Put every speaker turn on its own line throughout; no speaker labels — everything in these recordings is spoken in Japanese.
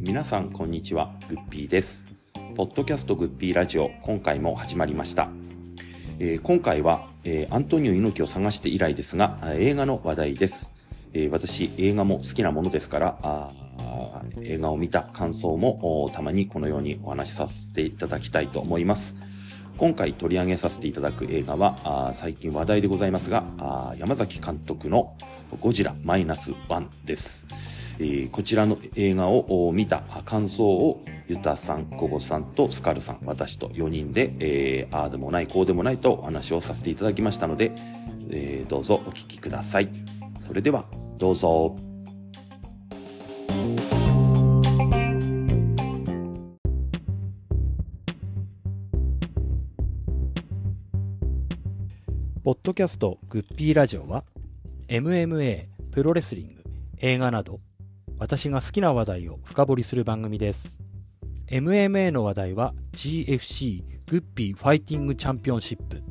皆さんこんにちは。グッピーです。ポッドキャストグッピーラジオ今回も始まりました、えー今回は、えーアントニオ猪木を探して以来ですが映画の話題です、えー私映画も好きなものですからあー映画を見た感想もたまにこのようにお話しさせていただきたいと思います。今回取り上げさせていただく映画はあ最近話題でございますがあ山崎監督のゴジラマイナスワンです、えーこちらの映画を見た感想をユタさん、コゴさんとスカルさん、私と4人で、えーああでもない、こうでもないとお話をさせていただきましたので、えーどうぞお聞きください。それでは、どうぞ。
ポッドキャストグッピーラジオは MMA、プロレスリング、映画など私が好きな話題を深掘りする番組です。MMA の話題は GFC グッピーファイティングチャンピオンシップ。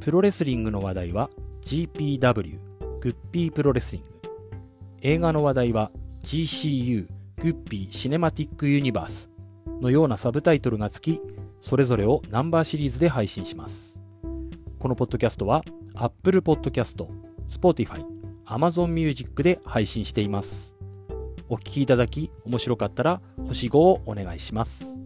プロレスリングの話題は GPW グッピープロレスリング。映画の話題は GCU グッピーシネマティックユニバースのようなサブタイトルがつき、それぞれをナンバーシリーズで配信します。このポッドキャストは Apple Podcast、Spotify、Amazon Music で配信しています。お聞きいただき面白かったら星5をお願いします。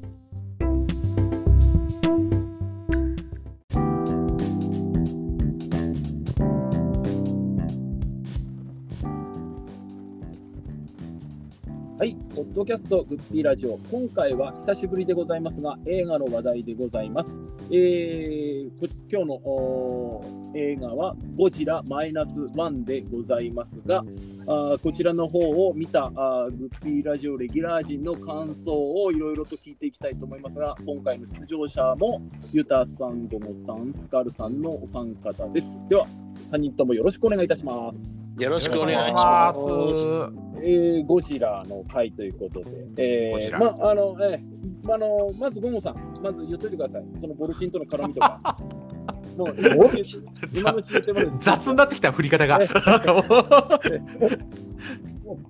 ドキャストグッピーラジオ。今回は久しぶりでございますが、映画の話題でございます。えー、今日の映画はゴジラマイナスワンでございますが、あこちらの方を見たあグッピーラジオレギュラー陣の感想をいろいろと聞いていきたいと思いますが、今回の出場者もユタさん、ゴモさん、スカルさんのお三方です。では、3人ともよろしくお願いいたします。
よろしくお願いします。
えー、ゴジラの回ということで、えー、まああの、えー、あのまずゴモさん、まず言っといてください。そのボルチンとの絡みとか。
雑になってきた振り方が。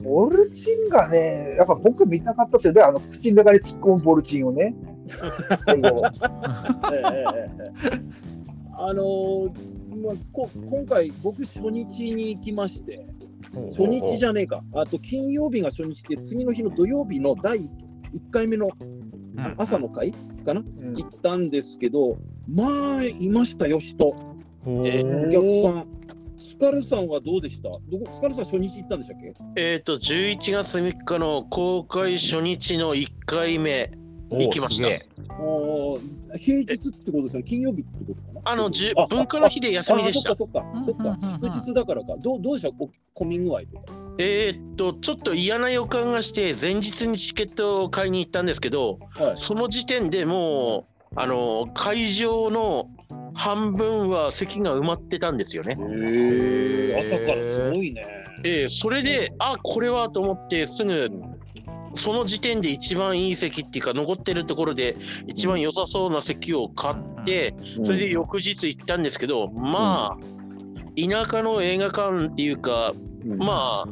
ボルチンがね、やっぱ僕見たかったですよね、あの口の中に突っ込むボルチンをね。
あのーまあ、こ今回、僕、初日に行きまして、初日じゃねえか、あと金曜日が初日で、次の日の土曜日の第1回目のあ朝の会かな、
うん。
行ったんですけど、まあ、いましたよ、人、
え
お客さん。スカルさんはどうでした？どこスカルさん初日行ったんでしたっけ？
えっ、と、11月3日の公開初日の1回目、行きました
お
おー平日ってことですよね、金曜日ってことかな？
あの、じ文化の日で休みでした
あ。そっかそっか、そっか、祝日だからか。どうどうでしたお混み具合とか。
えっと、ちょっと嫌な予感がして、前日にチケットを買いに行ったんですけど、
はい。
その時点でもう、あの、会場の半分は席が埋まってたんですよね。
へえ、朝からすごいね。
えーそれで、あこれはと思って、すぐ、その時点で一番いい席っていうか、残ってるところで一番良さそうな席を買って、それで翌日行ったんですけど、まあ、田舎の映画館っていうか、
うん、
まあ、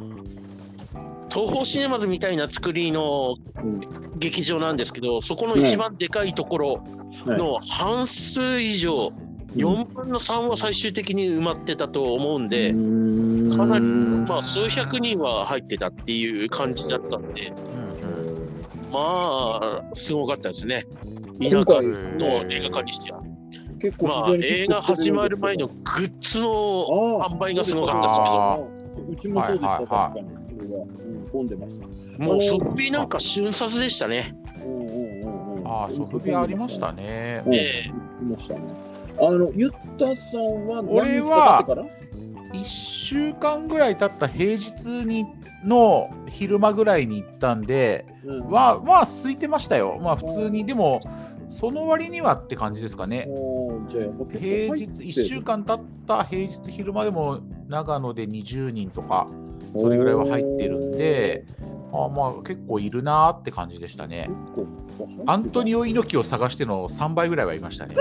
東宝シネマズみたいな作りの
うん。
劇場なんですけど、そこの一番でかいところの半数以上、4分の3は最終的に埋まってたと思うんで、かなり、まあ、数百人は入ってたっていう感じだったんで、まあ、すごかったですね。田舎の映画館にしては。
結構
まあ、映画始まる前のグッズの
あ
販売がすごかったですけど、
あうちもそうでした、
はいはいはい
確かに。それは、うん、混んでました。
もうソフビなんか瞬殺でしたね。
ああ、ソフビありましたね。
うん。
え。
あの、ゆったさんは何
俺
日
は
か経ってから
？1週間ぐらい経った平日にの昼間ぐらいに行ったんで、
うん。
はまあ、空いてましたよ。まあ、普通に、でも、その割にはって感じですかね。平日、
入ってる。
1週間経った平日昼間でも長野で20人とか、それぐらいは入ってるんで、あまあ結構いるなーって感じでしたね。アントニオ猪木を探しての3倍ぐらいはいましたね。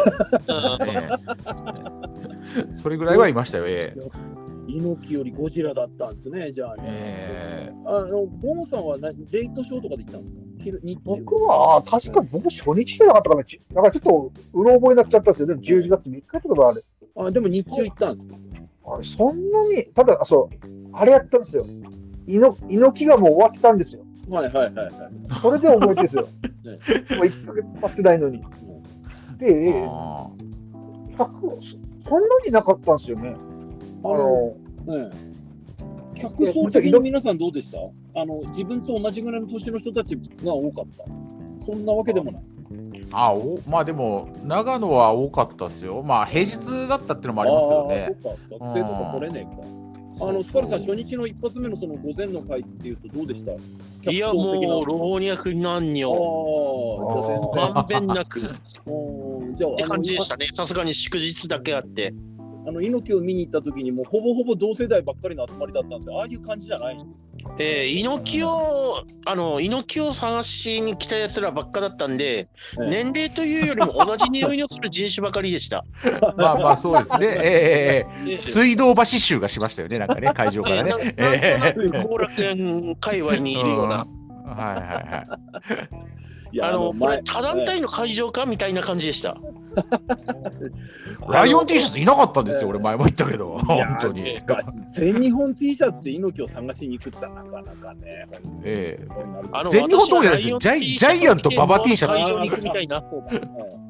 う ん
ええ。それぐらいはいましたよ、ええ
猪木よりゴジラだったんですね、じゃあね。
え
あの、ボンさんはなレイトショーとかで行ったんですか？昼日中
僕は、確か僕初日じゃなかったかな。ちなんかちょっとうろ覚えになっちゃったんですけど、でも11月3日とかあれ。
あでも日中行ったんですか？
あれそんなに、ただ、そう、あれやったんですよ。猪猪木がもう終わってたんですよ。
はいはいはいはい。
それで覚えてるんですよ。
ね
もう1ヶ月経ってないのに。
ー
で、
あ
100そそんなになかったんですよね。あの、
ね客層的に皆さんどうでした？あの自分と同じぐらいの年の人たちが多かった。そんなわけでもない。
ーあお、まあでも、長野は多かったですよ。まあ平日だったっていうのもありますけどね。
あーそっか、学生とか来れねえか。あのスカルさん、初日の一発目のその午前の会っていうとどうでした？
いや、もう、老若男
あ
女、
あ、
まんべんなくっ
じゃあ全然。じゃあ、
て感じでしたね。さすがに祝日だけあって。
あの猪木を見に行った時にもうほぼほぼ同世代ばっかりの集まりだったんですよ。ああいう感じじゃないんですよ。
えー、猪木を、あの、猪木を探しに来たやつらばっかだったんで、
ええ
年齢というよりも同じ匂いのする人種ばかりでした。
まあまあそうですね。ええ
ええ
水道橋集がしましたよね、なんかね、会場からね。
後楽園界隈にいるような。
うんはいはいはい。
い
あの、こ
前
れ他団体の会場かみたいな感じでした。
ライオン T シャツいなかったんですよ、俺前も言ったけど、本当に。
全日本 T シャツで猪木を探しに行くってなかなかね。
ええ全日本通りですジャイアント馬場 T シャツ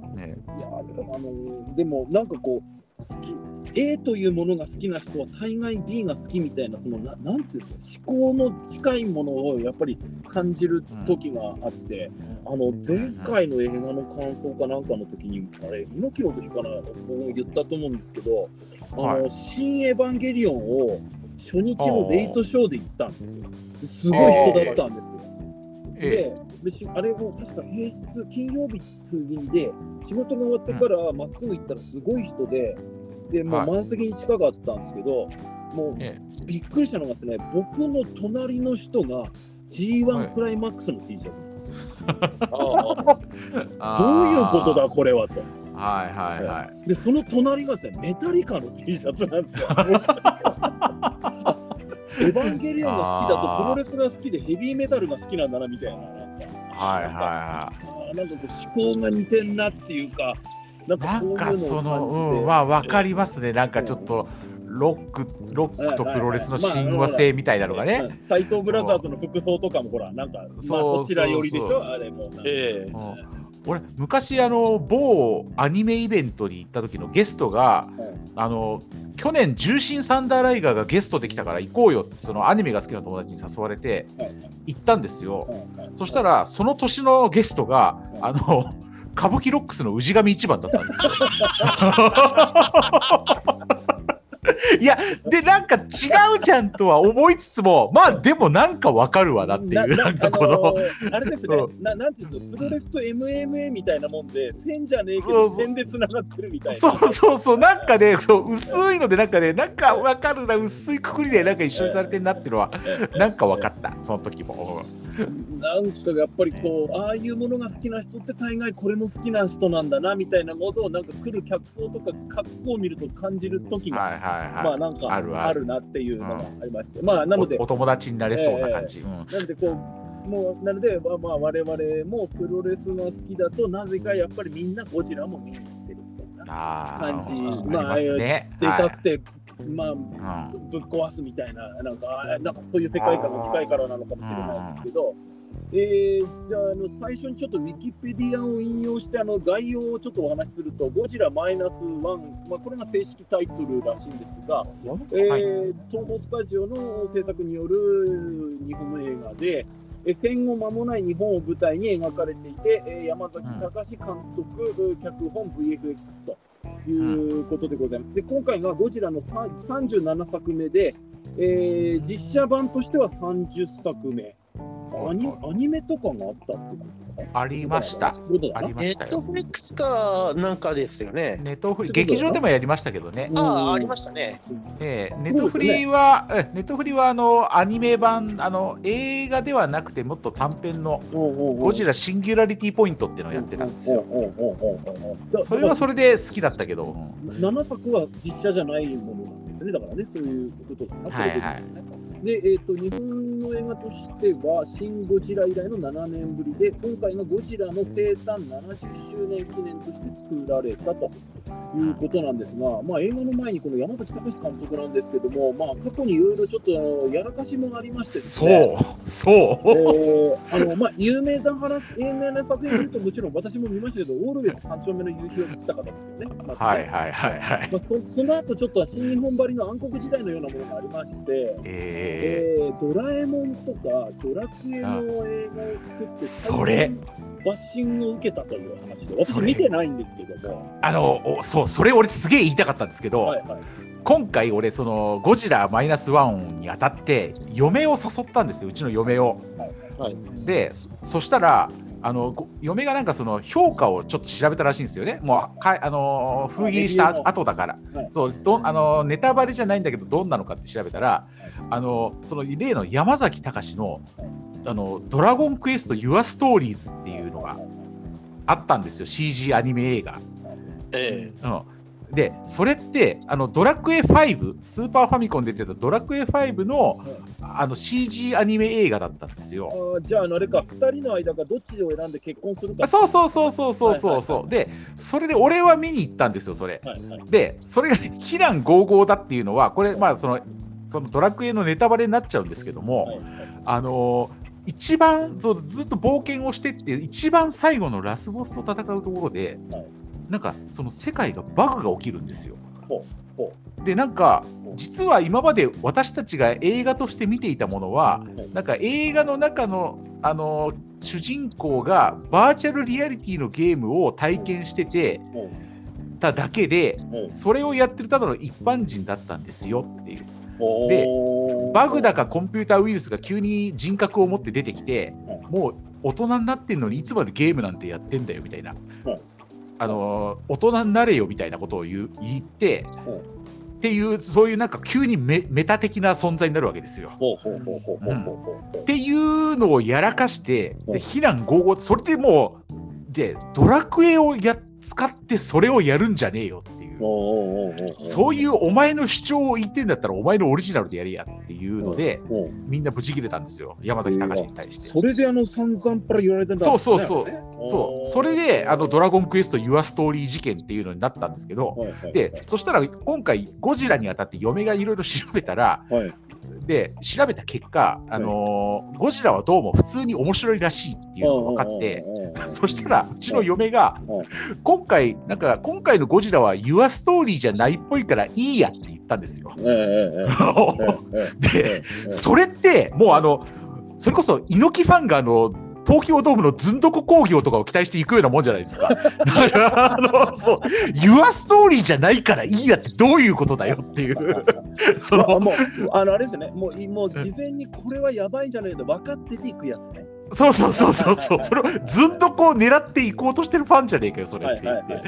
あのでもなんかこう好き A というものが好きな人は大概 B が好きみたいなそのななんていうんですか思考の近いものをやっぱり感じる時があって、あの前回の映画の感想かなんかの時にあれ猪木の時かな僕も言ったと思うんですけど「あの
はい。
新エヴァンゲリオン」を初日のレイトショーで行ったんですよ。すごい人だったんですよ。
え
ででしあれも確か平日、金曜日通勤で、仕事が終わってからまっすぐ行ったらすごい人で、でも
はい
う満席に近かったんですけど、もう
え
びっくりしたのがですね、僕の隣の人が
はい
G1 クライマックスの T シャツなんですよ。
あ
どういう
ー
ことだ、これはと。
はいはいはい。
で、その隣がですね、メタリカの T シャツなんですよ。あエヴァンゲリオンが好きだと、プロレスが好きでヘビーメタルが好きなんだなみたいな。な
はい
なんか
は
あーなんかこう思考が似てんなっていうか、なん
いはい。
かそういうのを
うん、まあ分かりますね。なんかちょっと、ロック、ロックとプロレスの親和性みたいなのがね。
うん斎藤ブラザーズの服装とかもほら、なんか、まあ、
そう
そちら寄りでし
そうそう
ょ、あれも。
ええ
うん俺昔あの某アニメイベントに行った時のゲストがあの去年重心サンダーライガーがゲストできたから行こうよってそのアニメが好きな友達に誘われて
はい。
行ったんですよ、そしたらその年のゲストがあの 歌舞伎ロックスの氏神一番だったんですよ。いやでなんか違うじゃんとは思いつつもまあでもなんかわかるわなっていうなんかこの、
あれですね、
う。
ななんていうんですか、プロレスと MMA みたいなもんで、線じゃねえけど、線でつながってるみたいな。
そうそうそう、なんかね、そう薄いので、なんかね、なんかわかるな、薄いくくりで、なんか一緒にされてんなっていうのは、なんか分かった、その時も。
なんかやっぱりこう、ああいうものが好きな人って大概これも好きな人なんだなみたいなことをなんか来る客層とか格好を見ると感じる時が、
はいはい。はい。
まあなんか
あるある。
なっていうのがありまして、まあなので
おお友達になれそうな感じ。うん。
なのでこうもうなのでまあまあ我々もプロレスが好きだとなぜかやっぱりみんなゴジラも見に行ってるみたいな
あー。
感じ。
あり
まあ
ますね。
でかくて、まあ
はい
ぶっ壊すみたいな、なんか、あなんかそういう世界観が近いからなのかもしれないんですけど、えーじゃああの、最初にちょっとウィキペディアを引用して、あの概要をちょっとお話しすると、ゴジラマイナスワン、まあ、これが正式タイトルらしいんですが、えー東宝スタジオの制作による日本の映画で、えー戦後間もない日本を舞台に描かれていて、えー山崎隆監督、脚本 VFX ということでございます。で今回がゴジラのさ37作目で、えー実写版としては30作目。アニアニメとかがあったってこと？か
ありました。ありま
ネッ
したよ。
トフリックスかなんかですよね。
ネットフリ劇場でもやりましたけどね。
ああ、あり
ま
ましたね。
ええネットフリは、えネットフリはあのアニメ版あの映画ではなくてもっと短編のゴジ
ラ
ラシンギュラリティポイントっていうのをやってたんですよ。それはそれで好きだったけど、うん
7作は実写じゃないものですね、だからね、そういうことかな、
はいはい
で、えーと、日本の映画としては、シン・ゴジラ以来の7年ぶりで、今回がゴジラの生誕70周年記念として作られたということなんですが、まあ、映画の前にこの山崎隆監督なんですけども、まあ、過去にいろいろちょっとやらかしもありましてです
そ
ね、
う、そう。
えーあのまあ、有名な話有名な作品で言うと、もちろん私も見ましたけど、オールウェイズ三丁目の夕日を作った方ですよね。まずね
はいはいはいはい。
まあ、そその後ちょっと新日本張りの暗黒時代のようなものがありまして、
え
えードラえもんとかドラクエの映画を作って、
それ。
バッシングを受けたという話で、私見てないんですけども、
ー、あの、おそう、それ俺すげえ言いたかったんですけど、
はいはい、
今回俺、その、ゴジラマイナスワンにあたって、嫁を誘ったんですよ、うちの嫁を。
はい。
で、そそしたら、あのご嫁がなんかその評価をちょっと調べたらしいんですよね、もうかあの封切りした後だから、
はい。
そうどあのネタバレじゃないんだけど、どんなのかって調べたら、あのその例の山崎隆のあのドラゴンクエスト Your Stories っていうのがあったんですよ、CG アニメ映画。
え。
うんで、それってあのドラクエ5、スーパーファミコンで出てたドラクエ5のあの CG アニメ映画だったんですよ。
あーじゃあ、あれか、2人の間がどっちを選んで結婚するか。
あそうそうそうそうそうそう
はい
そう。で、それで俺は見に行ったんですよ、それ。
はいはい
で、それがね、非難合々だっていうのは、これ、まあその、そのドラクエのネタバレになっちゃうんですけども、
はい
あのー一番ずっと冒険をしてって、一番最後のラスボスと戦うところで、
はい
なんかその世界がバグが起きるんですよ。
ほ。
で、なんか実は今まで私たちが映画として見ていたものは、
はい
なんか映画の中の、あのー主人公がバーチャルリアリティのゲームを体験してて
ほ
ただけで、
う。ん
それをやってるただの一般人だったんですよっていう。
う。
でバグだかコンピューターウイルスが急に人格を持って出てきて、もう大人になってんのにいつまでゲームなんてやってんだよみたいな、
う。ん
あのー大人になれよみたいなことを言う言って、
う。ん
っていう、そういうなんか急にメメタ的な存在になるわけですよ。っていうのをやらかして、
う。ん
で非難合々、それでもう、で、ドラクエをや使ってそれをやるんじゃねえよっていう。そういうお前の主張を言ってんだったら、お前のオリジナルでやれやっていうので、みんなブチ切れたんですよ、山崎隆に対して。
それであの散々パラ言われてたんですね。
そうそうそう。そう、それで、あの、ドラゴンクエスト Your Story 事件っていうのになったんですけど、で、そしたら今回、ゴジラにあたって嫁がいろいろ調べたら、
はい
で、調べた結果、あのーゴジラはどうも普通に面白いらしいっていうのが分かって、そしたら、うちの嫁が
うん、
今回、なんか、今回のゴジラは Your Story じゃないっぽいからいいやって言ったんですよ。で、
ええ
それって、もうあの、それこそ猪木ファンがあの、東京ドームのずんどこ工業とかを期待していくようなもんじゃないですか。だからあの、そう、Your Story じゃないからいいやってどういうことだよっていう、その、
まあもうあのあれですね、もういもう事前にこれはやばいんじゃないかと分かってていくやつね。
そうそうそうそうそう、それをずんどこを狙っていこうとしてるファンじゃねえかよ、それって言って。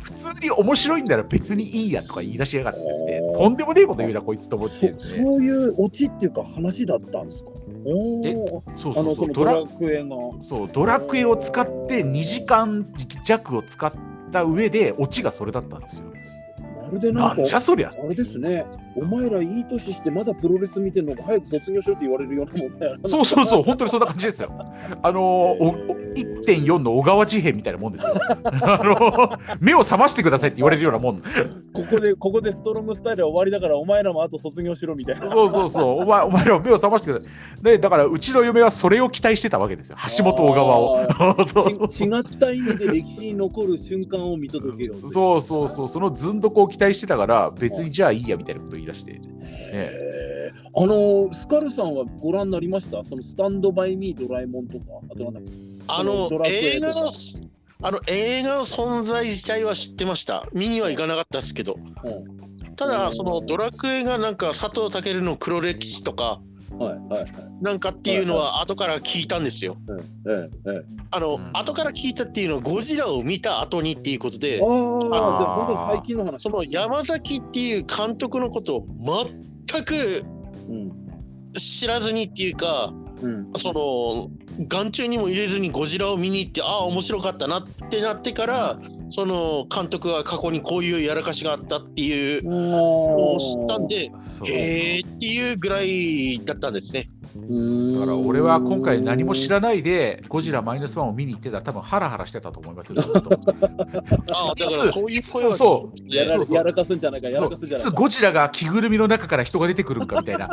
普通に面白いんなら別にいいやとか言い出しやがってですねとんでもねえこと言うな、こいつと思ってね。
そういうオチっていうか話だったんですか？お
え
お。
そうそうそ、
うの
ドラ
クエが。
そうドラクエを使って2時間弱を使った上で、オチがそれだったんですよ。
まるでな
なんじゃそりゃ。
あれですね。お前らいい年してまだプロレス見てんのか早く卒業しろって言われるようなもんだよな。
そうそうそう、本当にそんな感じですよ。あのーおお1.4の小川事変みたいなもんですよ。あのー目を覚ましてくださいって言われるようなもん。
ここでここでストロングスタイルは終わりだからお前らもあと卒業しろみたいな。
そうそうそう、お前お前ら目を覚ましてください。で、だからうちの嫁はそれを期待してたわけですよ、橋本小川を。そう
ち違った意味で歴史に残る瞬間を見届けよう。
そうそうそう、そのずんどこを期待してたから、別にじゃあいいやみたいなこと言い出して。
へーあのスカルさんはご覧になりました？そのスタンドバイミードラえもんとか、あとなんだっけ？
あの映画のあの映画の存在自体は知ってました。見には行かなかったですけど。ただ、そのドラクエがなんか佐藤健の黒歴史とか。なんかっていうのは後から聞いたんですよ。
えええ
あの、
うん
後から聞いたっていうのはゴジラを見た後にっていうことで
え、ああ、じゃあ本当に
あー
最近の話。
その山崎っていう監督のことを全く
うん。
知らずにっていうか、
うん。
その眼中にも入れずにゴジラを見に行ってああ面白かったなってなってからその監督が過去にこういうやらかしがあったっていう。のを知ったんで、へーっていうぐらいだったんですね。
だ
だから俺は今回何も知らないでゴジラマイナスワンを見に行ってたら多分ハラハラしてたと思いますよ。ずっと
ああ、だからそういう声は
そう
やら
そうそう
やらかすんじゃないか、やらかすんじゃないか。
いつゴジラが着ぐるみの中から人が出てくるんかみたいな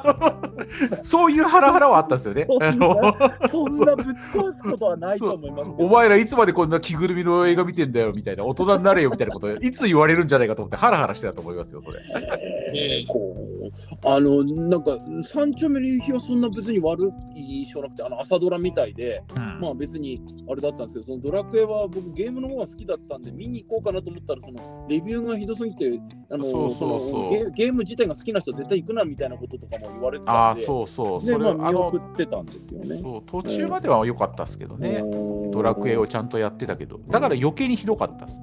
そういうハラハラはあったんですよね。
そんな
あの
そんなぶち壊すことはないと思います。
お前らいつまでこんな着ぐるみの映画見てんだよみたいな大人になれよみたいなこといつ言われるんじゃないかと思ってハラハラしてたと思いますよそれ。
えーこうあのなんか三丁目の夕日はそんな別に悪い印象なくてあの朝ドラみたいでまあ別にあれだったんですけどそのドラクエは僕ゲームの方が好きだったんで見に行こうかなと思ったらそのレビューがひどすぎてあの
そ
のゲゲーム自体が好きな人は絶対行くなみたいなこととかも言われて
ああ
たんで
そうそう。
でまあ見送
の
ってたんですよね。
そう途中までは良かったですけどね。ドラクエをちゃんとやってたけど、だから余計にひどかったです。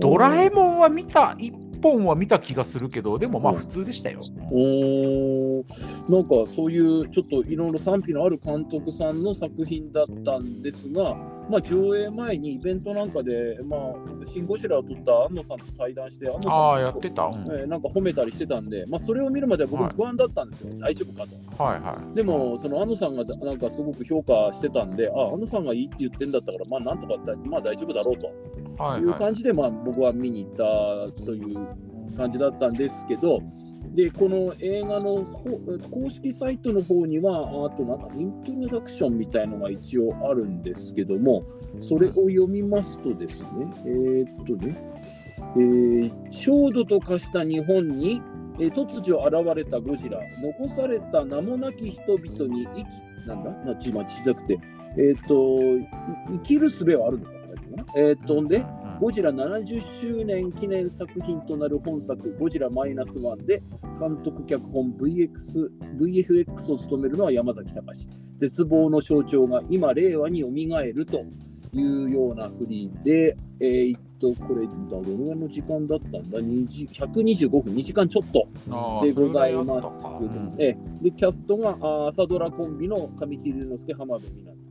ドラえもんは見た、一本は見た気がするけど、でもまあ普通でしたよ。
おーなんかそういうちょっといろいろ賛否のある監督さんの作品だったんですが、まあ、上映前にイベントなんかで、まあ、シン・ゴジラを撮った安野さんと対談して、安野さん
あやってた。うん
えーなんか褒めたりしてたんで、まあ、それを見るまでは僕も不安だったんですよ、大丈夫かと。
はいはい。
でも、その安野さんがなんかすごく評価してたんで、あ安野さんがいいって言ってんだったから、まあなんとかだ、まあ、大丈夫だろうと。
はい。
う感じで、まあ、僕は見に行ったという感じだったんですけど、でこの映画の公式サイトの方には、あとなんかイントロダクションみたいのが一応あるんですけども、それを読みますとですね、えーっとね、えー焦土と化した日本に、えー突如現れたゴジラ、残された名もなき人々に生き、なんだ、ちまあ小さくて、えーっと、生きる術はあるのか？えーっと、ん。で、
うん。
ゴジラ70周年記念作品となる本作、ゴジラマイナスワンで監督、脚本、VX、VFX を務めるのは山崎隆。絶望の象徴が今、令和によみがえるというような振りで、えーっと、これ、どのぐらいの時間だったんだ？2時 ?125 分、2時間ちょっとでございますけど、ええ。でキャストが朝ドラコンビの上地龍之介、浜辺美波、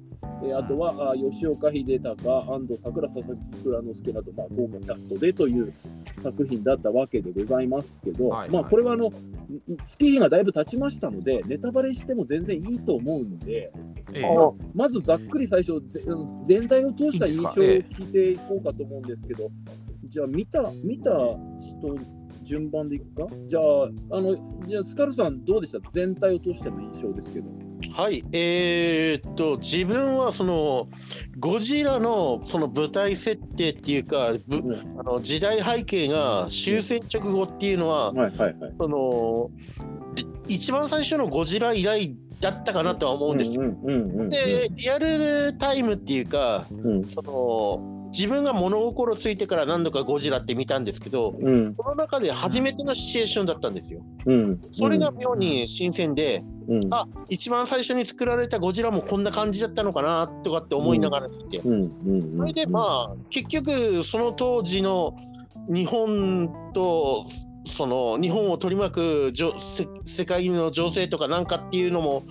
えーあとはあー吉岡秀隆、安藤サクラ、佐々木蔵之介など、まあ、豪華キャストでという作品だったわけでございますけど、
はいはい。
まあ、これはあの月日がだいぶ経ちましたので、ネタバレしても全然いいと思うんで、
ええ。
あ
まずざっくり最初、ぜ全体を通した印象を聞いていこうかと思うんですけど、じゃあ見た、見た人、順番でいくか？じゃあ、あの、じゃあスカルさんどうでした？全体を通しての印象ですけど。
はい、えーっと、自分はそのゴジラのその舞台設定っていうか、ぶ
うん
あの時代背景が終戦直後っていうのは、
はいはいはい。
そので一番最初のゴジラ以来だったかなとは思うんですよ。
うんうんうんうん
で、リアルタイムっていうか、
うん
その自分が物心ついてから何度かゴジラって見たんですけど、
うん。
その中で初めてのシチュエーションだったんですよ。
うん。
それが妙に新鮮で、
うん。
あ一番最初に作られたゴジラもこんな感じだったのかなとかって思いながら見て、それでまあ結局その当時の日本とその日本を取り巻くじょせ世界の情勢とかなんかっていうのも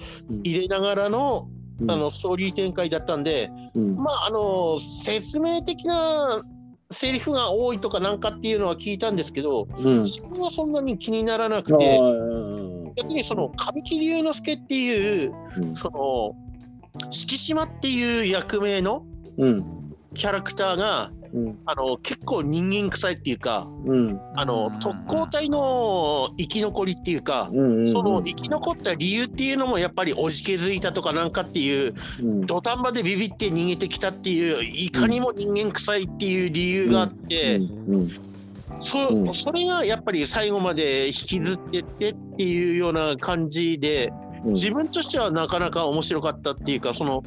入れながらの,、
うん。
あのストーリー展開だったんで、
うん。
まああの説明的なセリフが多いとかなんかっていうのは聞いたんですけど
うん。
自分はそんなに気にならなく
あ
て
ー
逆にその神木隆之介っていう
うん。
その敷島っていう役名の
うん。
キャラクターが
うん。
あの結構人間臭いっていうか
うん。
あの特攻隊の生き残りっていうか、
うん
その生き残った理由っていうのもやっぱりおじけづいたとかなんかっていう
うん。
土壇場でビビって逃げてきたっていういかにも人間臭いっていう理由があって、
うん。
そ
うん。
それがやっぱり最後まで引きずってってっていうような感じで
うん。
自分としてはなかなか面白かったっていうかその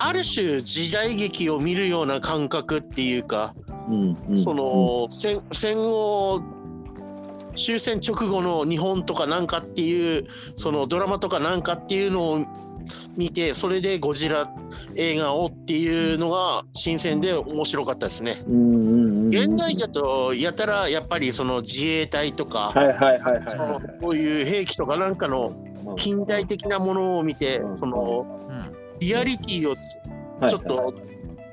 ある種時代劇を見るような感覚っていうか、
うんうん。
その戦戦後終戦直後の日本とかなんかっていうそのドラマとかなんかっていうのを見てそれでゴジラ映画をっていうのが新鮮で面白かったですね。現代だとやたらやっぱりその自衛隊とか、
はいはいはいはい
そういう兵器とかなんかの
い
近代的なものを見て
うん。
その
うん
リアリティを
はい。
ちょっと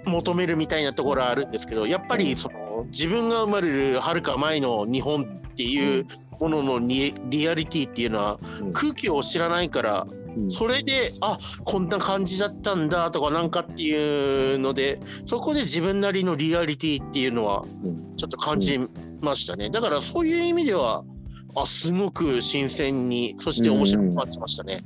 求めるみたいなところはあるんですけどやっぱりその自分が生まれるはるか前の日本っていうもののリリアリティっていうのは
うん。
空気を知らないから
うん。
それであこんな感じだったんだとかなんかっていうのでそこで自分なりのリアリティっていうのは
うん。
ちょっと感じましたね。だからそういう意味ではあすごく新鮮にそして面白く感じましたね。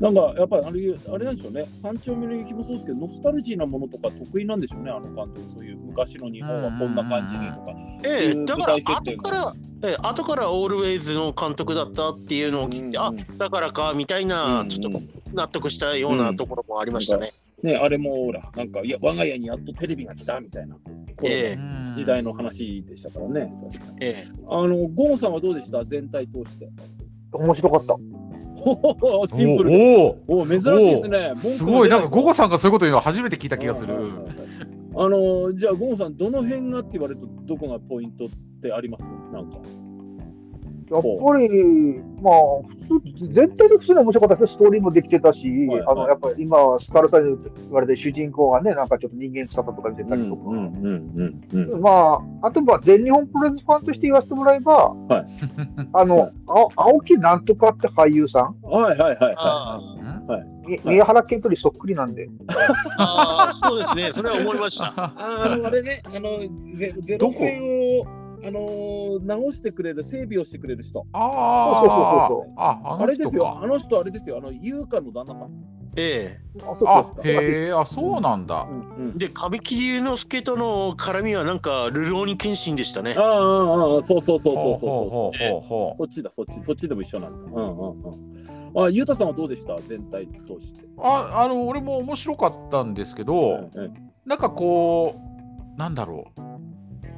なんかやっぱりあれあれなんでしょうね、三丁目の雪もそうですけど、ノスタルジーなものとか得意なんでしょうね、あの監督、そういう昔の日本はこんな感じでとか。
ええだから後から、ええ後からオールウェイズの監督だったっていうのを聞いて、
うん
あだからかみたいな、
うん
ちょっと納得したようなところもありましたね。
ね、あれもほら、なんか、いや、我が家にやっとテレビが来たみたいな、
ええ。
時代の話でしたからね、確かに。
ええ。
あの、ゴンさんはどうでした？全体通して。
面白かった。
ほほほシンプルで。
おお
お珍しいですね。
すごい、なんかゴゴ
さ
さんがそういうこと言うのは初めて聞いた気がする。
あの、じゃあ、ゴンさん、どの辺がって言われると、どこがポイントってあります？なんか。
やっぱり、まあ、普通、全体で普通に面白かったですストーリーもできてたし、
はい
あの、やっぱり今はスカルサに言われて主人公がね、なんかちょっと人間臭さとか見てたりとか。まあ、あとは全日本プロレスファンとして言わせてもらえば、
はい。
あの、あ青木なんとかって俳優さん、
はいはいはい
あ
は
ー。
い。
み宮原健人にそっくりなんで、
あー、そうですね、それは思いました。
ああのあれね、あのゼゼロ戦をあの直してくれる、整備をしてくれる人。
あ あ、あ
あれですよ、あ
あ
の人あれですよ、あの優香の旦那さん。
え
あそう
あへえ、あ、そうなんだ。
うん
えで、神木隆之介との絡みはなんか、ルローニケンシンでしたね。
あ。あああああそうそうそうそうそうそう
ほうほうほうほう。
そっちだ、そっち、そっちでも一緒なんだ。うんうんうん。あ、ゆうたさんはどうでした？全体通して。
ああの俺も面白かったんですけど、
うん
なんかこう、なんだろう、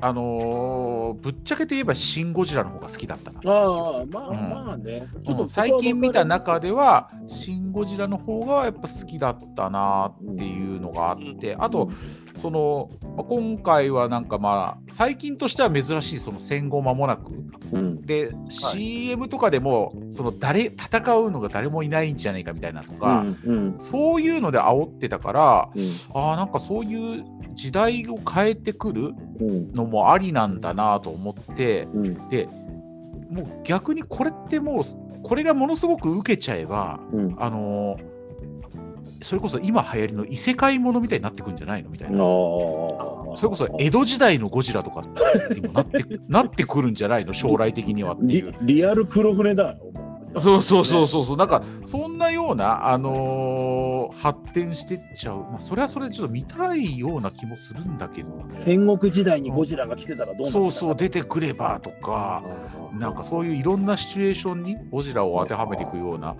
あのーぶっちゃけて言えば、シン・ゴジラの方が好きだったな。
ああ、まあ
うん。
まあね。ちょっ
うん
と
最近見た中では、
うん
シン・ゴジラの方がやっぱ好きだったなっていうのがあって、あと、その、まあ今回はなんかまあ、最近としては珍しいその戦後間もなく、
うん、
で、CM とかでも、その誰、戦うのが誰もいないんじゃないかみたいなとか、
うんうん。
そういうので煽ってたから、
うん。
ああ、なんかそういう時代を変えてくる
うん
のもありなんだなと思って、
うん
で、もう逆にこれってもう、これがものすごく受けちゃえば、
うん
あのーそれこそ今流行りの異世界ものみたいになってくんじゃないのみたいな。それこそ江戸時代のゴジラとかにもなって なってくるんじゃないの？将来的にはっていう
リ。リアル黒船だよ。
そうそうそうそうそう、なんかそんなような、あのー発展してっちゃう、まあ、それはそれでちょっと見たいような気もするんだけど、
戦国時代にゴジラが来てたらどうな
そうそう、出てくればとか、なんかそういういろんなシチュエーションにゴジラを当てはめていくような